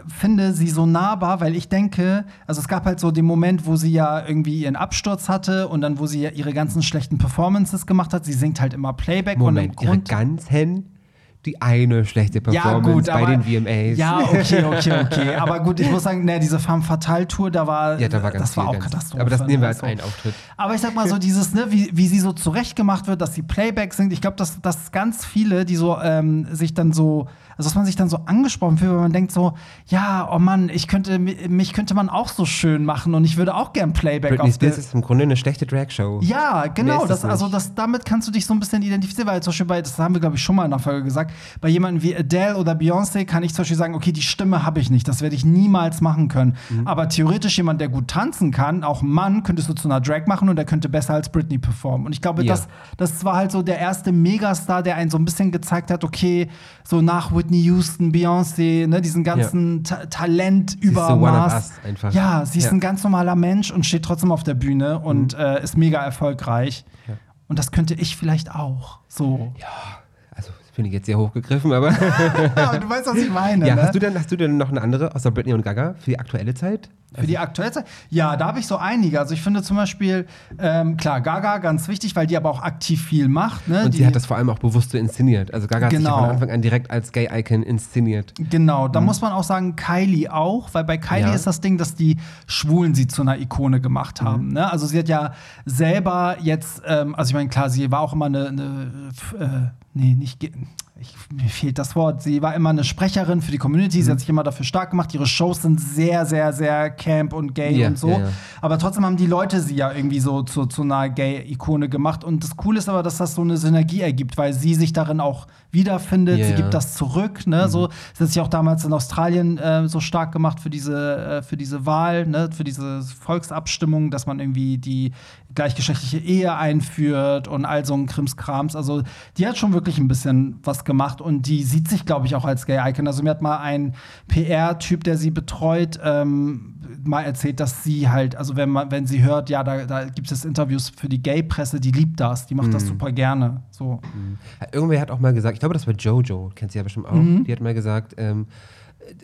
finde sie so nahbar, weil ich denke, also es gab halt so den Moment, wo sie ja irgendwie ihren Absturz hatte und dann, wo sie ja ihre ganzen schlechten Performances gemacht hat. Sie singt halt immer Playback Moment, und im ihre Grund. ganzen die eine schlechte Performance bei aber- den VMAs. Ja, okay, okay, okay. Aber gut, ich muss sagen, ne, diese Femme Fatale Tour, da war, Ja, da war ganz das war auch Katastrophe. Aber das nehmen wir als so. einen Auftritt. Aber ich sag mal so, dieses, ne, wie, wie sie so zurechtgemacht wird, dass sie Playback singt, ich glaube, dass, dass ganz viele, die so ähm, sich dann so, also dass man sich dann so angesprochen fühlt, weil man denkt so, ja, oh Mann, ich könnte, mich könnte man auch so schön machen und ich würde auch gern Playback Britney auf. Spears ist im Grunde eine schlechte Drag-Show. Ja, genau. ist Das, das also das, damit kannst du dich so ein bisschen identifizieren, weil zum Beispiel bei, das haben wir, glaube ich, schon mal in der Folge gesagt, bei jemandem wie Adele oder Beyoncé kann ich zum Beispiel sagen, okay, die Stimme habe ich nicht, das werde ich niemals machen können. Mhm. Aber theoretisch jemand, der gut tanzen kann, auch Mann, könntest du zu einer Drag machen und der könnte besser als Britney performen. Und ich glaube, Ja. das, das war halt so der erste Megastar, der einen so ein bisschen gezeigt hat, okay, so nach Whitney Houston, Beyoncé, ne, diesen ganzen Ta Talent us einfach. Ja, sie ist Ja. ein ganz normaler Mensch und steht trotzdem auf der Bühne und äh, ist mega erfolgreich. Ja. Und das könnte ich vielleicht auch. So. Also, das finde ich jetzt sehr hochgegriffen, aber. Aber du weißt, was ich meine. ja, ne? hast du, denn, hast du denn noch eine andere außer Britney und Gaga für die aktuelle Zeit? Für die aktuelle Zeit? Ja, da habe ich so einige. Also ich finde zum Beispiel, ähm, klar, Gaga ganz wichtig, weil die aber auch aktiv viel macht. Ne? Und die, sie hat das vor allem auch bewusst so inszeniert. Also Gaga hat sich Genau. von Anfang an direkt als Gay-Icon inszeniert. Genau, da muss man auch sagen, Kylie auch, weil bei Kylie Mhm. Ja. ist das Ding, dass die Schwulen sie zu einer Ikone gemacht Mhm. haben. Ne? Also sie hat ja selber jetzt, ähm, also ich meine, klar, sie war auch immer eine, eine äh, nee, nicht, ich, mir fehlt das Wort, sie war immer eine Sprecherin für die Community, Mhm. sie hat sich immer dafür stark gemacht, ihre Shows sind sehr, sehr, sehr camp und gay Ja, und so. ja. Aber trotzdem haben die Leute sie ja irgendwie so zu, zu einer Gay-Ikone gemacht. Und das Coole ist aber, dass das so eine Synergie ergibt, weil sie sich darin auch wiederfindet. Ja, sie. Mhm. gibt das zurück. Ne? So, sie hat sich auch damals in Australien äh, so stark gemacht für diese, äh, für diese Wahl, ne? für diese Volksabstimmung, dass man irgendwie die gleichgeschlechtliche Ehe einführt und all so ein Krimskrams. Also die hat schon wirklich ein bisschen was gemacht und die sieht sich, glaube ich, auch als Gay-Icon. Also mir hat mal ein PR-Typ, der sie betreut, ähm, mal erzählt, dass sie halt, also wenn man, wenn sie hört, ja, da, da gibt es Interviews für die Gay-Presse, die liebt das, die macht Mhm. das super gerne. So. Irgendwer hat auch mal gesagt, ich glaube, das war Jojo, kennt sie ja bestimmt auch. Mhm. Die hat mal gesagt, ähm,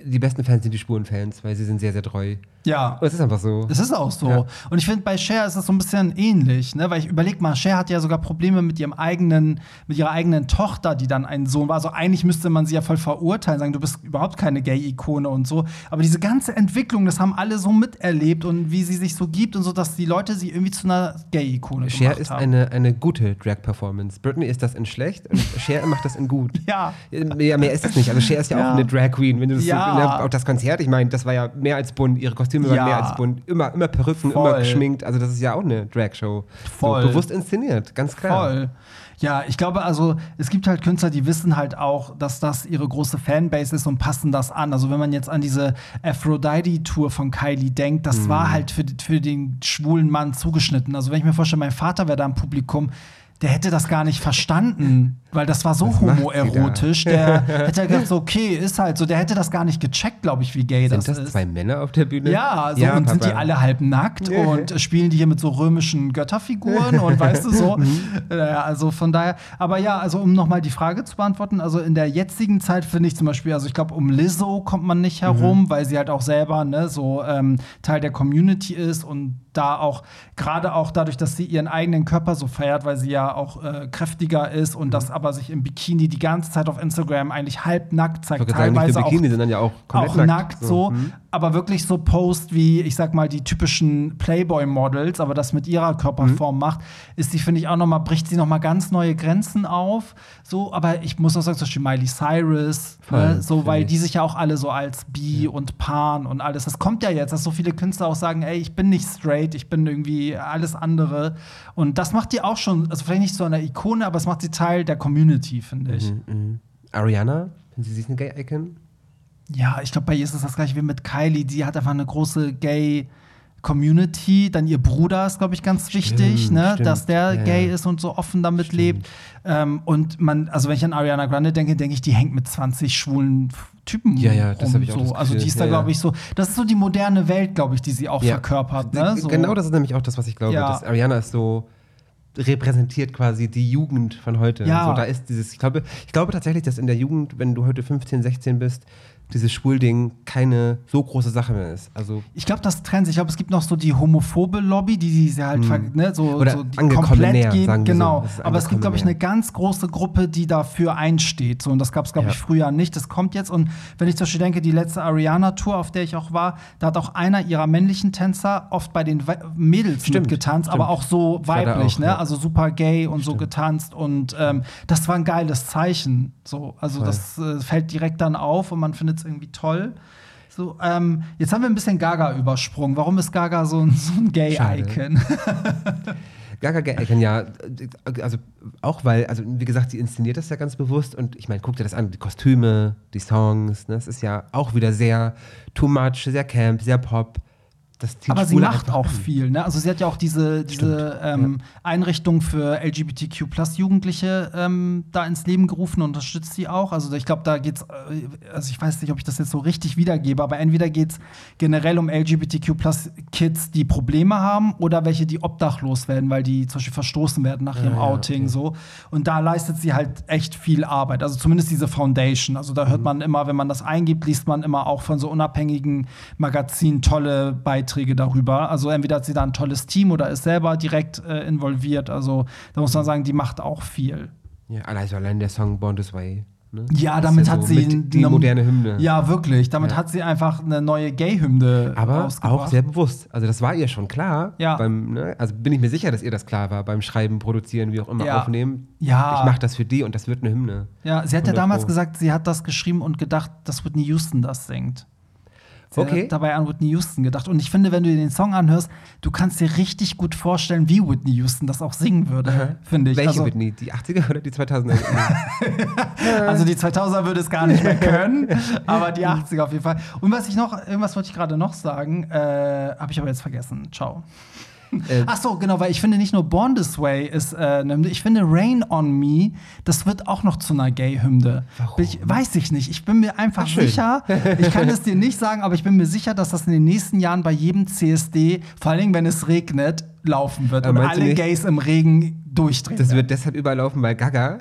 die besten Fans sind die Spurenfans, weil sie sind sehr, sehr treu. Ja. Und es ist einfach so. Es ist auch so. Ja. Und ich finde, bei Cher ist das so ein bisschen ähnlich, ne? Weil ich überleg mal, Cher hat ja sogar Probleme mit ihrem eigenen, mit ihrer eigenen Tochter, die dann ein Sohn war. Also eigentlich müsste man sie ja voll verurteilen, sagen, du bist überhaupt keine Gay-Ikone und so. Aber diese ganze Entwicklung, das haben alle so miterlebt und wie sie sich so gibt und so, dass die Leute sie irgendwie zu einer Gay-Ikone Cher gemacht ist haben. eine, eine gute Drag-Performance. Britney ist das in schlecht und Cher macht das in gut. Ja. Ja, mehr ist es nicht. Also Cher ist ja, Ja. auch eine Drag Queen. Wenn du das Ja. So, ne, auch das Konzert, ich meine, das war ja mehr als bunt. Ihre Kostüme Ja. waren mehr als bunt. Immer, immer Perücken, Voll. immer geschminkt. Also das ist ja auch eine Drag-Show. Voll. So, bewusst inszeniert, ganz klar. Voll. Ja, ich glaube, also es gibt halt Künstler, die wissen halt auch, dass das ihre große Fanbase ist und passen das an. Also wenn man jetzt an diese Aphrodite-Tour von Kylie denkt, das war halt für, für den schwulen Mann zugeschnitten. Also wenn ich mir vorstelle, mein Vater wäre da im Publikum, der hätte das gar nicht verstanden, weil das war so sie homoerotisch. Der hätte gedacht, so, okay, ist halt so. Der hätte das gar nicht gecheckt, glaube ich, wie gay Sind das, das ist. zwei Männer auf der Bühne? Ja, so, und sind die Papa. alle halb nackt Ja. und spielen die hier mit so römischen Götterfiguren und weißt du so. Mhm. Äh, also von daher, aber ja, also um nochmal die Frage zu beantworten, also in der jetzigen Zeit finde ich zum Beispiel, also ich glaube, um Lizzo kommt man nicht herum, Mhm. weil sie halt auch selber ne, so ähm, Teil der Community ist und da auch, gerade auch dadurch, dass sie ihren eigenen Körper so feiert, weil sie ja auch äh, kräftiger ist und Mhm. das aber sich im Bikini die ganze Zeit auf Instagram eigentlich halbnackt zeigt, wollte sagen, nicht teilweise nur auch Bikini, sondern ja auch komplett auch nackt, so. Mhm. Aber wirklich so post wie, ich sag mal, die typischen Playboy-Models, aber das mit ihrer Körperform mhm. macht, ist sie, finde ich, auch noch mal, bricht sie noch mal ganz neue Grenzen auf. So, aber ich muss auch sagen, zum Beispiel Miley Cyrus, ne, Voll, ne, so, weil die sich ja auch alle so als Bi ja. und Pan und alles, das kommt ja jetzt, dass so viele Künstler auch sagen, ey, ich bin nicht straight, ich bin irgendwie alles andere. Und das macht die auch schon, also vielleicht nicht so eine Ikone, aber es macht sie Teil der Community, finde ich. Mhm, mh. Ariana, finden Sie sich eine Gay-Icon? Ja, ich glaube, bei ihr ist es das gleiche wie mit Kylie. Die hat einfach eine große Gay- Community, dann ihr Bruder ist, glaube ich, ganz stimmt, wichtig, ne? dass der ja, gay ja. ist und so offen damit stimmt. lebt. Ähm, und man, also wenn ich an Ariana Grande denke, denke ich, die hängt mit 20 schwulen Typen ja, ja, das rum. Ich auch so. Also die ist da, glaube ich, so. Das ist so die moderne Welt, glaube ich, die sie auch verkörpert. Ne? So. Genau, das ist nämlich auch das, was ich glaube. Dass Ariana ist so repräsentiert quasi die Jugend von heute. Ja. So, da ist dieses, ich glaube, ich glaube tatsächlich, dass in der Jugend, wenn du heute 15, 16 bist, dieses Schwulding keine so große Sache mehr ist. Also ich glaube, das trennt sich. Ich glaube, es gibt noch so die homophobe Lobby, die sie halt mm. ne, so, Oder so komplett näher, gehen. Genau. So. Aber es gibt, glaube ich, eine ganz große Gruppe, die dafür einsteht. So, und das gab es, glaube ja. ich, früher nicht. Das kommt jetzt. Und wenn ich zum Beispiel denke, die letzte Ariana-Tour, auf der ich auch war, da hat auch einer ihrer männlichen Tänzer oft bei den Mädels stimmt, stimmt. aber auch so weiblich, auch, ne? Ja. Also super gay und stimmt. so getanzt. Und ähm, das war ein geiles Zeichen. So, also Voll. das äh, fällt direkt dann auf und man findet es irgendwie toll. So, ähm, jetzt haben wir ein bisschen Gaga übersprungen. Warum ist Gaga so ein, so ein Gay-Icon? Gaga Gay-Icon, ja. Also auch weil, also wie gesagt, sie inszeniert das ja ganz bewusst und ich meine, guck dir das an, die Kostüme, die Songs, ne, das ist ja auch wieder sehr too much, sehr camp, sehr pop Aber sie macht auch viel, ne? Also sie hat ja auch diese, diese ähm, ja. Einrichtung für LGBTQ Jugendliche ähm, da ins Leben gerufen und unterstützt sie auch. Also ich glaube, da geht's, äh, also ich weiß nicht, ob ich das jetzt so richtig wiedergebe, aber entweder geht es generell um LGBTQ Kids, die Probleme haben oder welche, die obdachlos werden, weil die zum Beispiel verstoßen werden nach ihrem ja, Outing okay. so. Und da leistet sie halt echt viel Arbeit. Also zumindest diese Foundation. Also da hört mhm. man immer, wenn man das eingibt, liest man immer auch von so unabhängigen Magazinen tolle Beiträge Beiträge darüber. Also entweder hat sie da ein tolles Team oder ist selber direkt äh, involviert. Also da muss man sagen, die macht auch viel. Ja, also allein der Song Born This Way. Ne? Ja, damit ja hat so sie die moderne Hymne. Ja, wirklich. Damit ja. hat sie einfach eine neue Gay-Hymne Aber auch sehr bewusst. Also das war ihr schon klar. Ja. Beim, ne? Also bin ich mir sicher, dass ihr das klar war beim Schreiben, Produzieren, wie auch immer, ja. Aufnehmen. Ja. Ich mache das für die und das wird eine Hymne. Ja, sie hat ja damals gesagt, sie hat das geschrieben und gedacht, dass Whitney Houston das singt. Sie okay. dabei an Whitney Houston gedacht. Und ich finde, wenn du dir den Song anhörst, du kannst dir richtig gut vorstellen, wie Whitney Houston das auch singen würde, finde ich. Welche also, Whitney? Die 80er oder die 2000er? also die 2000er würde es gar nicht mehr können, aber die 80er auf jeden Fall. Und was ich noch, irgendwas wollte ich gerade noch sagen, äh, habe ich aber jetzt vergessen. Ciao. Äh, Ach so, genau, weil ich finde nicht nur Born This Way ist äh, eine Hymne, ich finde Rain on Me, das wird auch noch zu einer Gay-Hymne. Ich, weiß ich nicht. Ich bin mir einfach sicher, ich kann es dir nicht sagen, aber ich bin mir sicher, dass das in den nächsten Jahren bei jedem CSD, vor allem wenn es regnet, laufen wird aber und alle Gays im Regen durchdrehen. Das wird deshalb überlaufen, weil Gaga,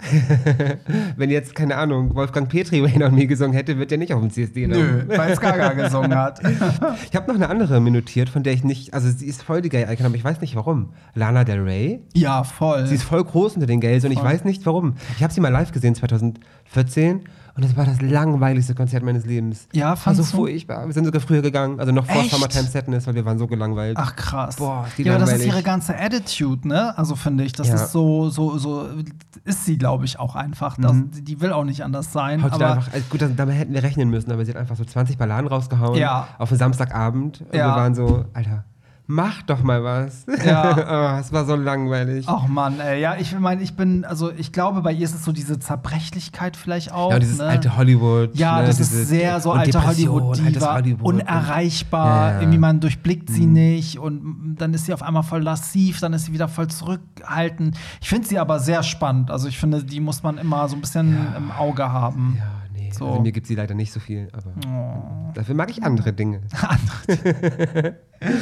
wenn jetzt, keine Ahnung, Wolfgang Petri Rain on Me gesungen hätte, wird der nicht auf dem CSD laufen. Nö, weil es Gaga gesungen hat. ich habe noch eine andere minutiert, von der ich nicht, also sie ist voll die Gay-Icon, aber ich weiß nicht warum. Lana Del Rey. Ja, voll. Sie ist voll groß unter den Gays und ich weiß nicht warum. Ich habe sie mal live gesehen 2014 und das war das langweiligste Konzert meines Lebens. Ja, fand so furchtbar. Wir sind sogar früher gegangen, also noch vor Echt? Summertime Sadness, weil wir waren so gelangweilt. Ach krass. Boah, die Ja, aber das ist ihre ganze Attitude, ne? Also finde ich, das ja. ist so, so, so ist sie, glaube ich, auch einfach. Das, mhm. Die will auch nicht anders sein. Heute aber einfach, also gut, damit hätten wir rechnen müssen, aber sie hat einfach so 20 Balladen rausgehauen ja. auf einen Samstagabend. Und ja. wir waren so, Alter mach doch mal was. Ja. oh, es war so langweilig. Ach Mann, ey. Ja, ich meine, ich bin, also ich glaube, bei ihr ist es so diese Zerbrechlichkeit vielleicht auch. Ja, dieses ne? alte Hollywood. Ja, ne? das ist sehr so alte Hollywood-Diva. Hollywood unerreichbar. Ja, Irgendwie man durchblickt sie mhm. nicht und dann ist sie auf einmal voll lassiv, dann ist sie wieder voll zurückhaltend. Ich finde sie aber sehr spannend. Also ich finde, die muss man immer so ein bisschen ja. im Auge haben. Ja. Nee, so. also mir gibt sie leider nicht so viel, aber oh. dafür mag ich andere Dinge. andere.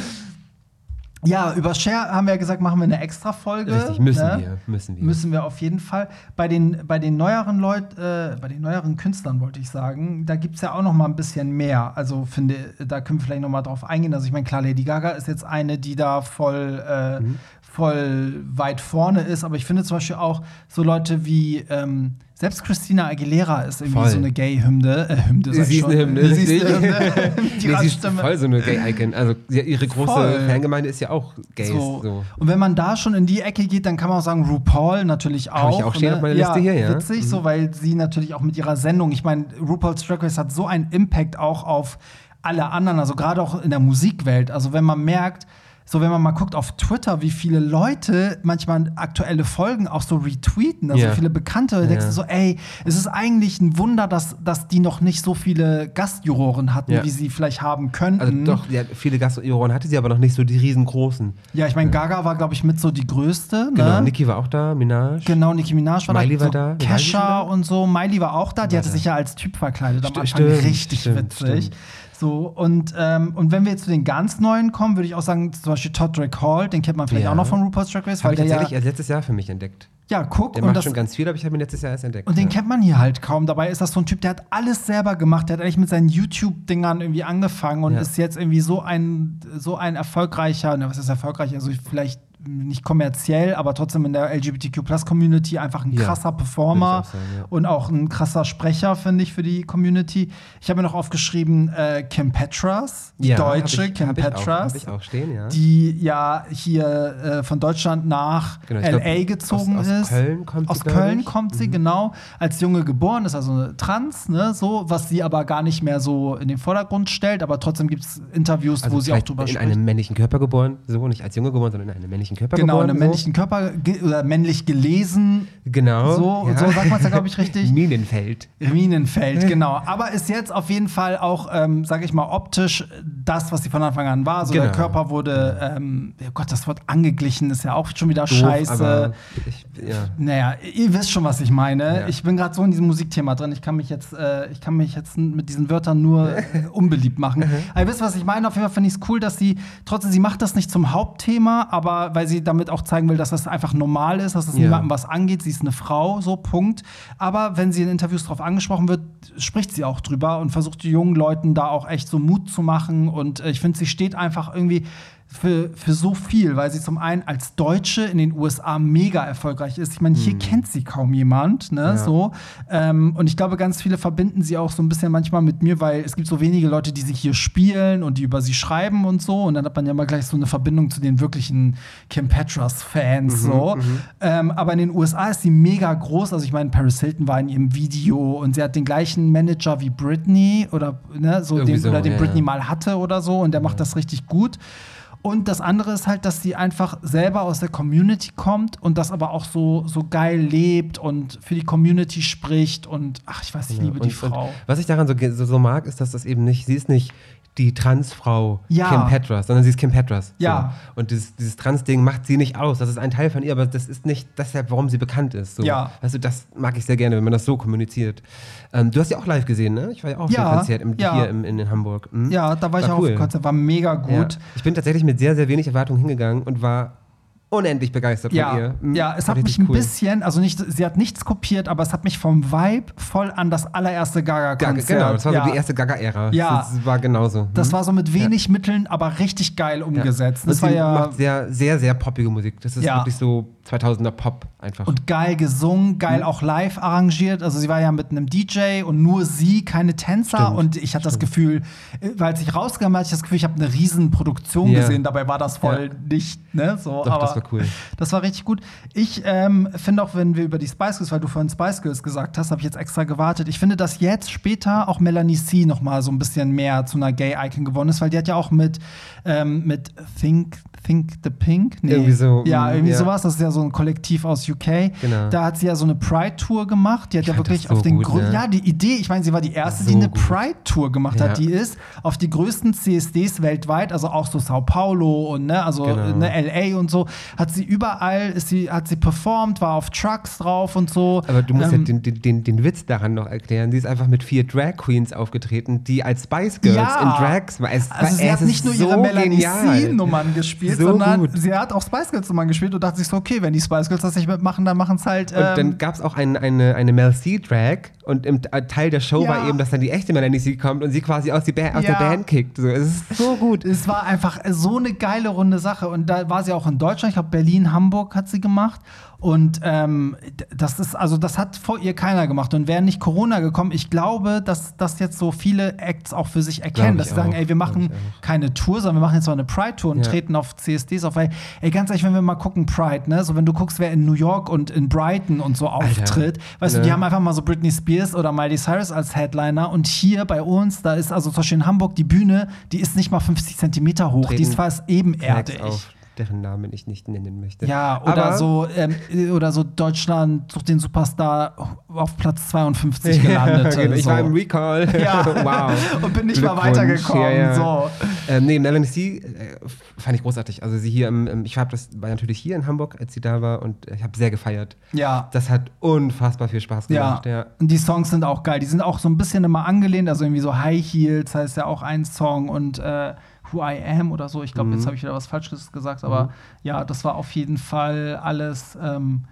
Ja, über Share haben wir ja gesagt, machen wir eine extra Folge. Richtig, müssen ne? wir, müssen wir. Müssen wir auf jeden Fall. Bei den, bei den neueren Leuten, äh, bei den neueren Künstlern wollte ich sagen, da gibt es ja auch noch mal ein bisschen mehr. Also finde, da können wir vielleicht noch mal drauf eingehen. Also ich meine, klar, Lady Gaga ist jetzt eine, die da voll, äh, mhm. voll weit vorne ist, aber ich finde zum Beispiel auch so Leute wie ähm, selbst Christina Aguilera ist irgendwie Voll. so eine Gay-Hymne. Äh, Hymne sag ich Sie ist eine Hymne, Sie ist eine Hymne. Die Nee, sie ist voll so eine Gay-Icon. Also ja, ihre große Voll. Fangemeinde ist ja auch Gays. So. So. Und wenn man da schon in die Ecke geht, dann kann man auch sagen, RuPaul natürlich auch. Hab ich auch stehen ne? auf meiner Liste hier, ja. Mhm. Witzig, so, weil sie natürlich auch mit ihrer Sendung, ich meine, RuPaul's Drag Race hat so einen Impact auch auf alle anderen, also gerade auch in der Musikwelt. Also wenn man merkt, so wenn man mal guckt auf Twitter, wie viele Leute manchmal aktuelle Folgen auch so retweeten, also Ja. viele Bekannte, da denkst du Ja. so, ey, es ist eigentlich ein Wunder, dass, dass die noch nicht so viele Gastjuroren hatten, Ja. wie sie vielleicht haben könnten. Also doch, ja, viele Gastjuroren hatte sie, aber noch nicht so die riesengroßen. Ja, ich meine, Gaga war, glaube ich, mit so die größte. Genau, ne? Nicki war auch da, Minaj. Genau, Nicki Minaj war Miley da. war da. War sie Kesha denn da? und so. Miley war auch da. Die War hatte da. sich ja als Typ verkleidet. Am Anfang stimmt, richtig stimmt, witzig. stimmt. So, und, ähm, und wenn wir jetzt zu den ganz neuen kommen, würde ich auch sagen, zum Beispiel Todd Drake Hall, den kennt man vielleicht Ja. auch noch von RuPaul's Drag Race, Habe ich tatsächlich ja, erst letztes Jahr für mich entdeckt. ja, guck, Der und macht das, schon ganz viel, aber ich habe ihn letztes Jahr erst entdeckt. und den ja. kennt man hier halt kaum. Dabei ist das so ein Typ, der hat alles selber gemacht. Der hat eigentlich mit seinen YouTube-Dingern irgendwie angefangen und Ja. ist jetzt irgendwie so ein, so ein erfolgreicher, ne, was ist erfolgreich? Also vielleicht nicht kommerziell, aber trotzdem in der LGBTQ-Plus-Community einfach ein Ja, krasser Performer würde ich auch sagen, ja. und auch ein krasser Sprecher, finde ich, für die Community. Ich habe mir noch aufgeschrieben, äh, Kim Petras, die Ja, deutsche ich, Kim hab ich auch, Petras ich auch stehen, ja. die ja hier äh, von Deutschland nach Genau, LA glaub, gezogen aus- aus ist. Köln kommt sie, Aus glaub Köln. Mhm. kommt sie, genau. Als Junge geboren, ist also eine Trans, ne, so, was sie aber gar nicht mehr so in den Vordergrund stellt, aber trotzdem gibt es Interviews, also wo sie auch drüber in spricht. einem männlichen Körper geboren, so nicht als Junge geboren, sondern in einem männlichen Körper Genau, in geboren. einem so. männlichen Körper ge oder männlich gelesen. Genau. So, so sagt man's ja, glaub ich, richtig. Minenfeld. Minenfeld, genau. Aber ist jetzt auf jeden Fall auch, ähm, sage ich mal, optisch das, was sie von Anfang an war. So der Genau. Körper wurde, ähm, oh Gott, das Wort angeglichen ist ja auch schon wieder Doof, scheiße. ich, ja. Naja, ihr wisst schon, was ich meine. Ja. Ich bin gerade so in diesem Musikthema drin. Ich kann mich jetzt, äh, ich kann mich jetzt mit diesen Wörtern nur unbeliebt machen. aber ihr wisst, was ich meine. Auf jeden Fall finde ich es cool, dass sie trotzdem, sie macht das nicht zum Hauptthema, aber weil sie damit auch zeigen will, dass das einfach normal ist, dass das Ja. niemandem was angeht. Sie ist eine Frau, so Punkt. Aber wenn sie in Interviews darauf angesprochen wird, spricht sie auch drüber und versucht die jungen Leuten da auch echt so Mut zu machen. Und äh, ich finde, sie steht einfach irgendwie für, für so viel, weil sie zum einen als Deutsche in den USA mega erfolgreich ist. Ich meine, hier kennt sie kaum jemand, ne, Ja. so. Ähm, und ich glaube, ganz viele verbinden sie auch so ein bisschen manchmal mit mir, weil es gibt so wenige Leute, die sich hier spielen und die über sie schreiben und so. Und dann hat man ja mal gleich so eine Verbindung zu den wirklichen Kim Petras-Fans, so. Ähm, aber in den USA ist sie mega groß. Also ich meine, Paris Hilton war in ihrem Video und sie hat den gleichen Manager wie Britney oder, ne, so Irgendwie den, so, oder den ja, Britney ja. mal hatte oder so. Und der macht das richtig gut. Und das andere ist halt, dass sie einfach selber aus der Community kommt und das aber auch so, so geil lebt und für die Community spricht. Und ach, ich weiß, ich liebe und, die Frau. Was ich daran so, so, so mag, ist, dass das eben nicht, sie ist nicht die Transfrau Ja. Kim Petras, sondern sie ist Kim Petras. Ja. So. Und dieses, dieses Trans-Ding macht sie nicht aus. Das ist ein Teil von ihr, aber das ist nicht deshalb, warum sie bekannt ist. So. Ja. Also das mag ich sehr gerne, wenn man das so kommuniziert. Ähm, du hast ja auch live gesehen, ne? Ich war ja auch auf Ja, dem Konzert im, ja. hier im, in, in Hamburg. Hm? Ja, da war ich War auch auf cool. dem Konzert, war mega gut. Ich bin tatsächlich mit sehr, sehr wenig Erwartungen hingegangen und war unendlich begeistert von Ja, ihr. Hm, ja, es hat mich ein cool. bisschen, also nicht, sie hat nichts kopiert, aber es hat mich vom Vibe voll an das allererste Gaga, Gaga-Konzert. genau, das war ja. so die erste Gaga-Ära. Ja. Das war genauso. Das Hm? war so mit wenig Mitteln, aber richtig geil umgesetzt. Das war sie ja macht sehr, sehr, sehr poppige Musik. Das ist Ja. wirklich so 2000er Pop einfach. und geil gesungen, Mhm. geil auch live arrangiert. Also sie war ja mit einem DJ und nur sie, keine Tänzer. Stimmt, Und ich hatte das Gefühl, äh, weil ich rauskam, hatte ich das Gefühl, ich habe eine riesen Produktion gesehen. Dabei war das voll Ja. nicht, ne? So, Doch, aber das war cool. Das war richtig gut. Ich ähm, finde auch, wenn wir über die Spice Girls, weil du vorhin Spice Girls gesagt hast, habe ich jetzt extra gewartet. Ich finde, dass jetzt später auch Melanie C noch mal so ein bisschen mehr zu einer Gay-Icon geworden ist, weil die hat ja auch mit, ähm, mit Think, Think the Pink, nee. Irgendwie so, Ja, mm, irgendwie ja. sowas. Das ist ja so ein Kollektiv aus UK. Genau. Da hat sie ja so eine Pride-Tour gemacht. Die hat ja fand wirklich so auf den Grund. ne? Ja, die Idee, ich meine, sie war die erste, die So eine gut. Pride-Tour gemacht Ja. hat. Die ist auf die größten CSDs weltweit, also auch so Sao Paulo und ne, also Genau. ne, LA und so, hat sie überall, ist sie, hat sie performt, war auf Trucks drauf und so. Aber du musst Ähm, ja den, den, den, den Witz daran noch erklären. Sie ist einfach mit vier Drag Queens aufgetreten, die als Spice Girls Ja. in Drags war. Es, Also sie es hat nicht nur ihre so Melanie genial. C-Nummern gespielt, So sondern gut. sie hat auch Spice Girls Nummern gespielt und dachte sich so, okay, wenn die Spice Girls das nicht mitmachen, dann machen es halt. Und ähm, dann gab es auch ein, eine, eine Mel C-Drag und im T- Teil der Show Ja. war eben, dass dann die echte Melanie C kommt und sie quasi aus, die ba aus Ja. der Band kickt. So, es ist so gut. Es war einfach so eine geile runde Sache und da war sie auch in Deutschland. Ich glaube Berlin, Hamburg hat sie gemacht. Und ähm, das ist, also das hat vor ihr keiner gemacht. Und wäre nicht Corona gekommen, ich glaube, dass das jetzt so viele Acts auch für sich erkennen, dass sie sagen, ey, wir machen keine Tour, sondern wir machen jetzt mal eine Pride-Tour und Ja. treten auf CSDs auf. Weil, ey, ganz ehrlich, wenn wir mal gucken, Pride, ne, so wenn du guckst, wer in New York und in Brighton und so auftritt, weißt du, ne? die haben einfach mal so Britney Spears oder Miley Cyrus als Headliner und hier bei uns, da ist also zum Beispiel in Hamburg die Bühne, die ist nicht mal 50 Zentimeter hoch, die Treten ist fast ebenerdig. Auf, deren Namen ich nicht nennen möchte. Ja, oder Aber- so, ähm, oder so Deutschland sucht den Superstar auf Platz 52 gelandet. Genau, ich so. war im Recall. Ja. wow. Und bin nicht mal weitergekommen, Ja, ja. so. Ähm, nee, Melanie C. Äh, fand ich großartig. Also sie hier im, ich habe das war natürlich hier in Hamburg, als sie da war und ich habe sehr gefeiert. Ja. Das hat unfassbar viel Spaß Ja. gemacht. Ja. und die Songs sind auch geil. Die sind auch so ein bisschen immer angelehnt, also irgendwie so High Heels heißt ja auch ein Song und äh, Who I Am oder so. Ich glaube, Mhm. jetzt habe ich wieder was Falsches gesagt, aber ja, das war auf jeden Fall alles ähm,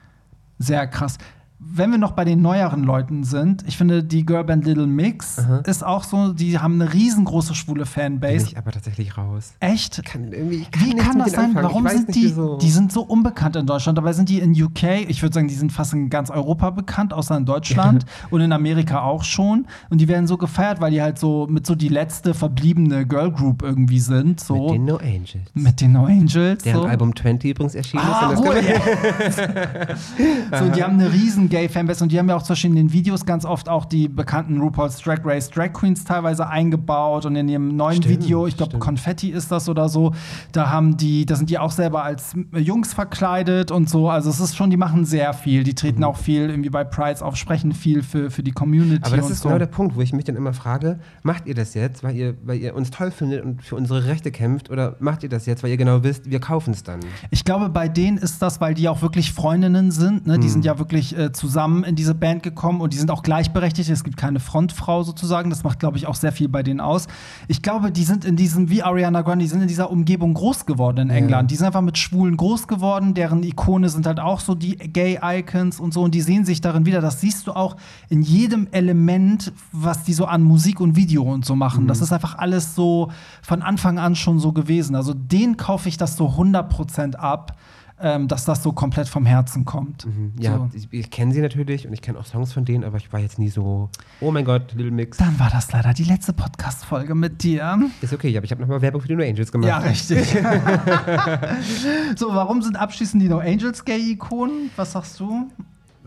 sehr krass. Wenn wir noch bei den neueren Leuten sind, ich finde, die Girlband Little Mix Aha. ist auch so, die haben eine riesengroße schwule Bin Fanbase. ich aber tatsächlich raus. Echt? Kann irgendwie, ich Wie kann das sein? anfangen. Warum sind die, wieso. die sind so unbekannt in Deutschland? Dabei sind die in UK, ich würde sagen, die sind fast in ganz Europa bekannt, außer in Deutschland und in Amerika auch schon. Und die werden so gefeiert, weil die halt so mit so die letzte verbliebene Girl Group irgendwie sind. So mit den No Angels. mit den No Angels. Deren so. Album 20 übrigens erschienen Ah, ist. Und das kann man- jetzt. so, die haben eine riesen Gay-Fanbase und die haben ja auch zum Beispiel in den Videos ganz oft auch die bekannten RuPaul's Drag Race Drag Queens teilweise eingebaut und in ihrem neuen Stimmt, Video, ich glaube. Konfetti ist das oder so, da haben die, da sind die auch selber als Jungs verkleidet und so. Also es ist schon, die machen sehr viel. Die treten auch viel irgendwie bei Prides auf, sprechen viel für, für die Community Mhm. Aber das ist so. genau der Punkt, wo ich mich dann immer frage, macht ihr das jetzt, weil ihr, weil ihr uns toll findet und für unsere Rechte kämpft oder macht ihr das jetzt, weil ihr genau wisst, wir kaufen es dann? Ich glaube, bei denen ist das, weil die auch wirklich Freundinnen sind. Ne? Die Hm. sind ja wirklich äh, zusammen in diese Band gekommen und die sind auch gleichberechtigt. Es gibt keine Frontfrau sozusagen. Das macht, glaube ich, auch sehr viel bei denen aus. Ich glaube, die sind in diesem, wie Ariana Grande, die sind in dieser Umgebung groß geworden in England. Die sind einfach mit Schwulen groß geworden. Deren Ikone sind halt auch so die Gay-Icons und so. Und die sehen sich darin wieder. Das siehst du auch in jedem Element, was die so an Musik und Video und so machen. Mhm. Das ist einfach alles so von Anfang an schon so gewesen. Also den kaufe ich das so 100% ab, ähm, dass das so komplett vom Herzen kommt. Ja, So. ich, ich kenne sie natürlich und ich kenne auch Songs von denen, aber ich war jetzt nie so, oh mein Gott, Little Mix. Dann war das leider die letzte Podcast-Folge mit dir. Ist okay, aber ich habe nochmal Werbung für die No Angels gemacht. Ja, richtig. so, warum sind abschließend die No Angels Gay-Ikonen? Was sagst du?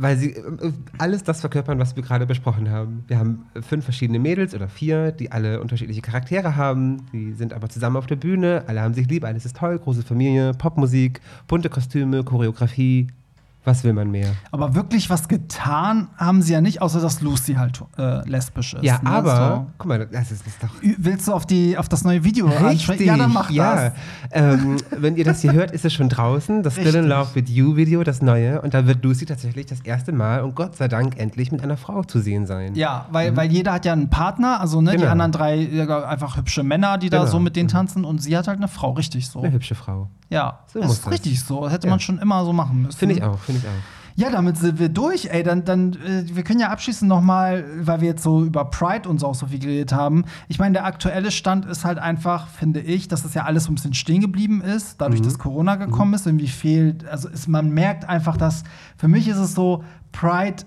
Weil sie äh, alles das verkörpern, was wir gerade besprochen haben. Wir haben fünf verschiedene Mädels oder vier, die alle unterschiedliche Charaktere haben. Die sind aber zusammen auf der Bühne, alle haben sich lieb, alles ist toll, große Familie, Popmusik, bunte Kostüme, Choreografie. Was will man mehr? Aber wirklich was getan haben sie ja nicht, außer dass Lucy halt äh, lesbisch ist. ja, ne? aber, guck mal, das ist, das ist doch So. Willst du auf, die, auf das neue Video ansprechen? Ja, dann mach ja. das. Ähm, wenn ihr das hier hört, ist es schon draußen. Das Still in. Love with You Video, das neue. Und da wird Lucy tatsächlich das erste Mal und Gott sei Dank endlich mit einer Frau zu sehen sein. Ja, weil, weil jeder hat ja einen Partner, also ne, die Genau. anderen drei einfach hübsche Männer, die da Genau. so mit denen tanzen und sie hat halt eine Frau, richtig so. Eine hübsche Frau. Ja, So das ist richtig so. Das hätte Ja. man schon immer so machen müssen. Finde ich auch, finde ich auch. Ja, damit sind wir durch, ey. Dann, dann äh, wir können ja abschließend noch mal, weil wir jetzt so über Pride und so auch so viel geredet haben. Ich meine, der aktuelle Stand ist halt einfach, finde ich, dass das ja alles so ein bisschen stehen geblieben ist, dadurch, dass Corona gekommen ist. Irgendwie fehlt, also ist, man merkt einfach, dass für mich ist es so, Pride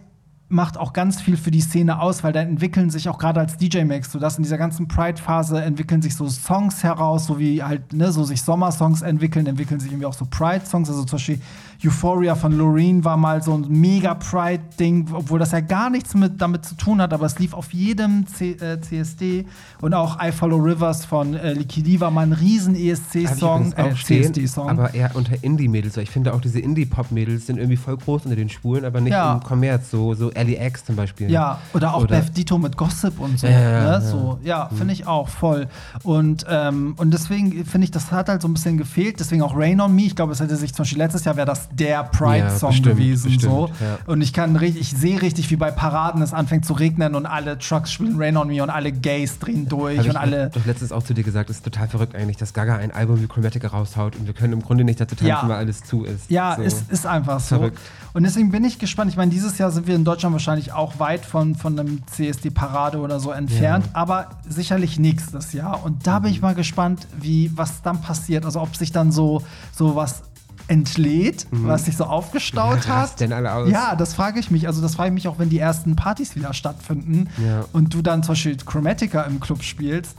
macht auch ganz viel für die Szene aus, weil da entwickeln sich auch gerade als DJ merkst du das in dieser ganzen Pride-Phase entwickeln sich so Songs heraus, so wie halt ne, so sich Sommersongs entwickeln, entwickeln sich irgendwie auch so Pride-Songs, also zum Beispiel Euphoria von Loreen war mal so ein mega Pride-Ding, obwohl das ja gar nichts mit, damit zu tun hat, aber es lief auf jedem C äh, CSD und auch I Follow Rivers von äh, Liquidi war mal ein riesen ESC-Song, stehen, CSD-Song. aber eher unter Indie-Mädels. weil Ich finde auch diese Indie-Pop-Mädels sind irgendwie voll groß unter den Spulen, aber nicht Ja. im Kommerz. So, so Ellie X zum Beispiel. Ja, oder auch Oder- Beth Dito mit Gossip und so. Ja, ja, ne? ja. so ja finde ich auch voll. Und, ähm, und deswegen finde ich, das hat halt so ein bisschen gefehlt. Deswegen auch Rain on Me. Ich glaube, es hätte sich zum Beispiel letztes Jahr wäre das der Pride-Song gewesen. bestimmt, so. Und ich kann richtig, ich sehe richtig, wie bei Paraden es anfängt zu regnen und alle Trucks spielen Rain on Me und alle Gays drehen durch Hab und ich alle. doch letztens auch zu dir gesagt, es ist total verrückt eigentlich, dass Gaga ein Album wie Chromatica raushaut und wir können im Grunde nicht dazu tanzen, weil alles zu ist. Ja, so. ist, ist einfach so. Verrückt. Und deswegen bin ich gespannt. Ich meine, dieses Jahr sind wir in Deutschland wahrscheinlich auch weit von, von einem CSD-Parade oder so entfernt, Ja. aber sicherlich nächstes Jahr. Und da bin ich mal gespannt, wie, was dann passiert. Also ob sich dann so, so was entlädt, was sich so aufgestaut Wer hat. denn alle aus? Ja, das frage ich mich. Also das frage ich mich auch, wenn die ersten Partys wieder stattfinden Ja. und du dann zum Beispiel Chromatica im Club spielst,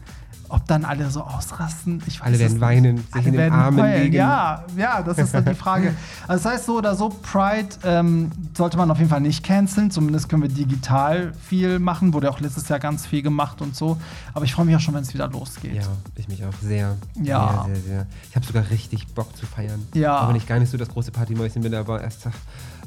ob dann alle so ausrasten. Ich weiß Alle werden weinen, sich Alle in den Armen heulen. liegen. Ja, ja, das ist dann die Frage. Also das heißt so oder so, Pride ähm, sollte man auf jeden Fall nicht canceln. Zumindest können wir digital viel machen. Wurde auch letztes Jahr ganz viel gemacht und so. Aber ich freue mich auch schon, wenn es wieder losgeht. Ja, ich mich auch sehr. Ja. Sehr, sehr, sehr. Ich habe sogar richtig Bock zu feiern. Ja. Auch wenn ich gar nicht so das große Partymäuschen bin, aber erst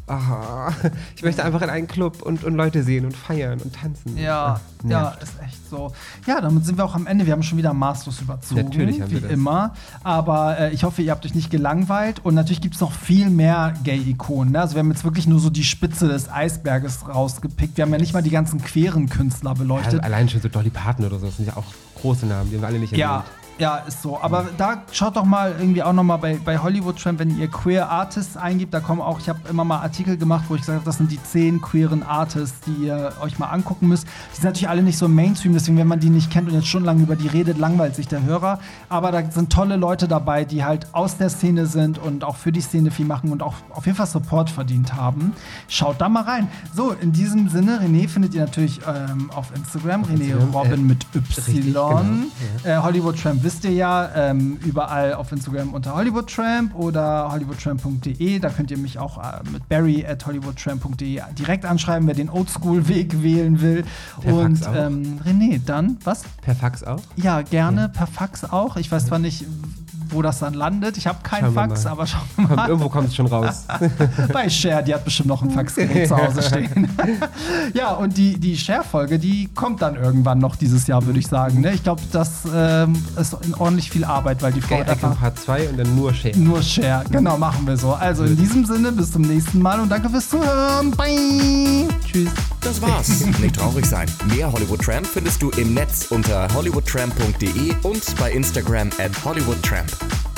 ah, ich möchte einfach in einen Club und, und Leute sehen und feiern und tanzen. Ja, Ah, ja, ist echt so. Ja, damit sind wir auch am Ende. Wir haben schon wieder maßlos überzogen. Natürlich haben wie wir das. immer. Aber äh, ich hoffe, ihr habt euch nicht gelangweilt. Und natürlich gibt es noch viel mehr Gay-Ikonen. Ne? Also wir haben jetzt wirklich nur so die Spitze des Eisberges rausgepickt. Wir haben ja nicht mal die ganzen queeren Künstler beleuchtet. Also allein schon so Dolly Parton oder so, das sind ja auch große Namen, die haben wir alle nicht Ja, erwähnt. ja, ist so. Aber da schaut doch mal irgendwie auch noch mal bei, bei Hollywood Tramp, wenn ihr Queer Artists eingibt, da kommen auch, ich habe immer mal Artikel gemacht, wo ich gesagt habe, das sind die zehn queeren Artists, die ihr euch mal angucken müsst. Die sind natürlich alle nicht so im Mainstream, deswegen, wenn man die nicht kennt und jetzt stundenlang über die redet, langweilt sich der Hörer. Aber da sind tolle Leute dabei, die halt aus der Szene sind und auch für die Szene viel machen und auch auf jeden Fall Support verdient haben. Schaut da mal rein. So, in diesem Sinne, René findet ihr natürlich ähm, auf Instagram, René Robin äh, mit Y. richtig, genau, Äh, Hollywood Tramp wisst ihr ja, ähm, überall auf Instagram unter Hollywood Tramp oder hollywoodtramp.de. Da könnt ihr mich auch äh, mit Barry at hollywoodtramp.de direkt anschreiben, wer den Oldschool-Weg wählen will. Per Und Fax auch. ähm, René, dann, was? Per Fax auch? Ja, gerne per Fax auch. Ich weiß zwar nicht, wo das dann landet. Ich habe keinen Fax, mal. aber schauen wir mal. irgendwo kommt es schon raus. Bei Cher, die hat bestimmt noch ein Faxgerät zu Hause stehen. ja, und die, die Cher-Folge, die kommt dann irgendwann noch dieses Jahr, würde ich sagen. Ne? Ich glaube, das ähm, ist ordentlich viel Arbeit, weil die Frau hat einfach Part 2 und dann nur Share. nur Share. Genau, machen wir so. Also in diesem Sinne, bis zum nächsten Mal und danke fürs Zuhören. Bye. Tschüss. Das war's. Nicht traurig sein. Mehr Hollywood Tramp findest du im Netz unter hollywoodtramp.de und bei Instagram at hollywoodtramp. え?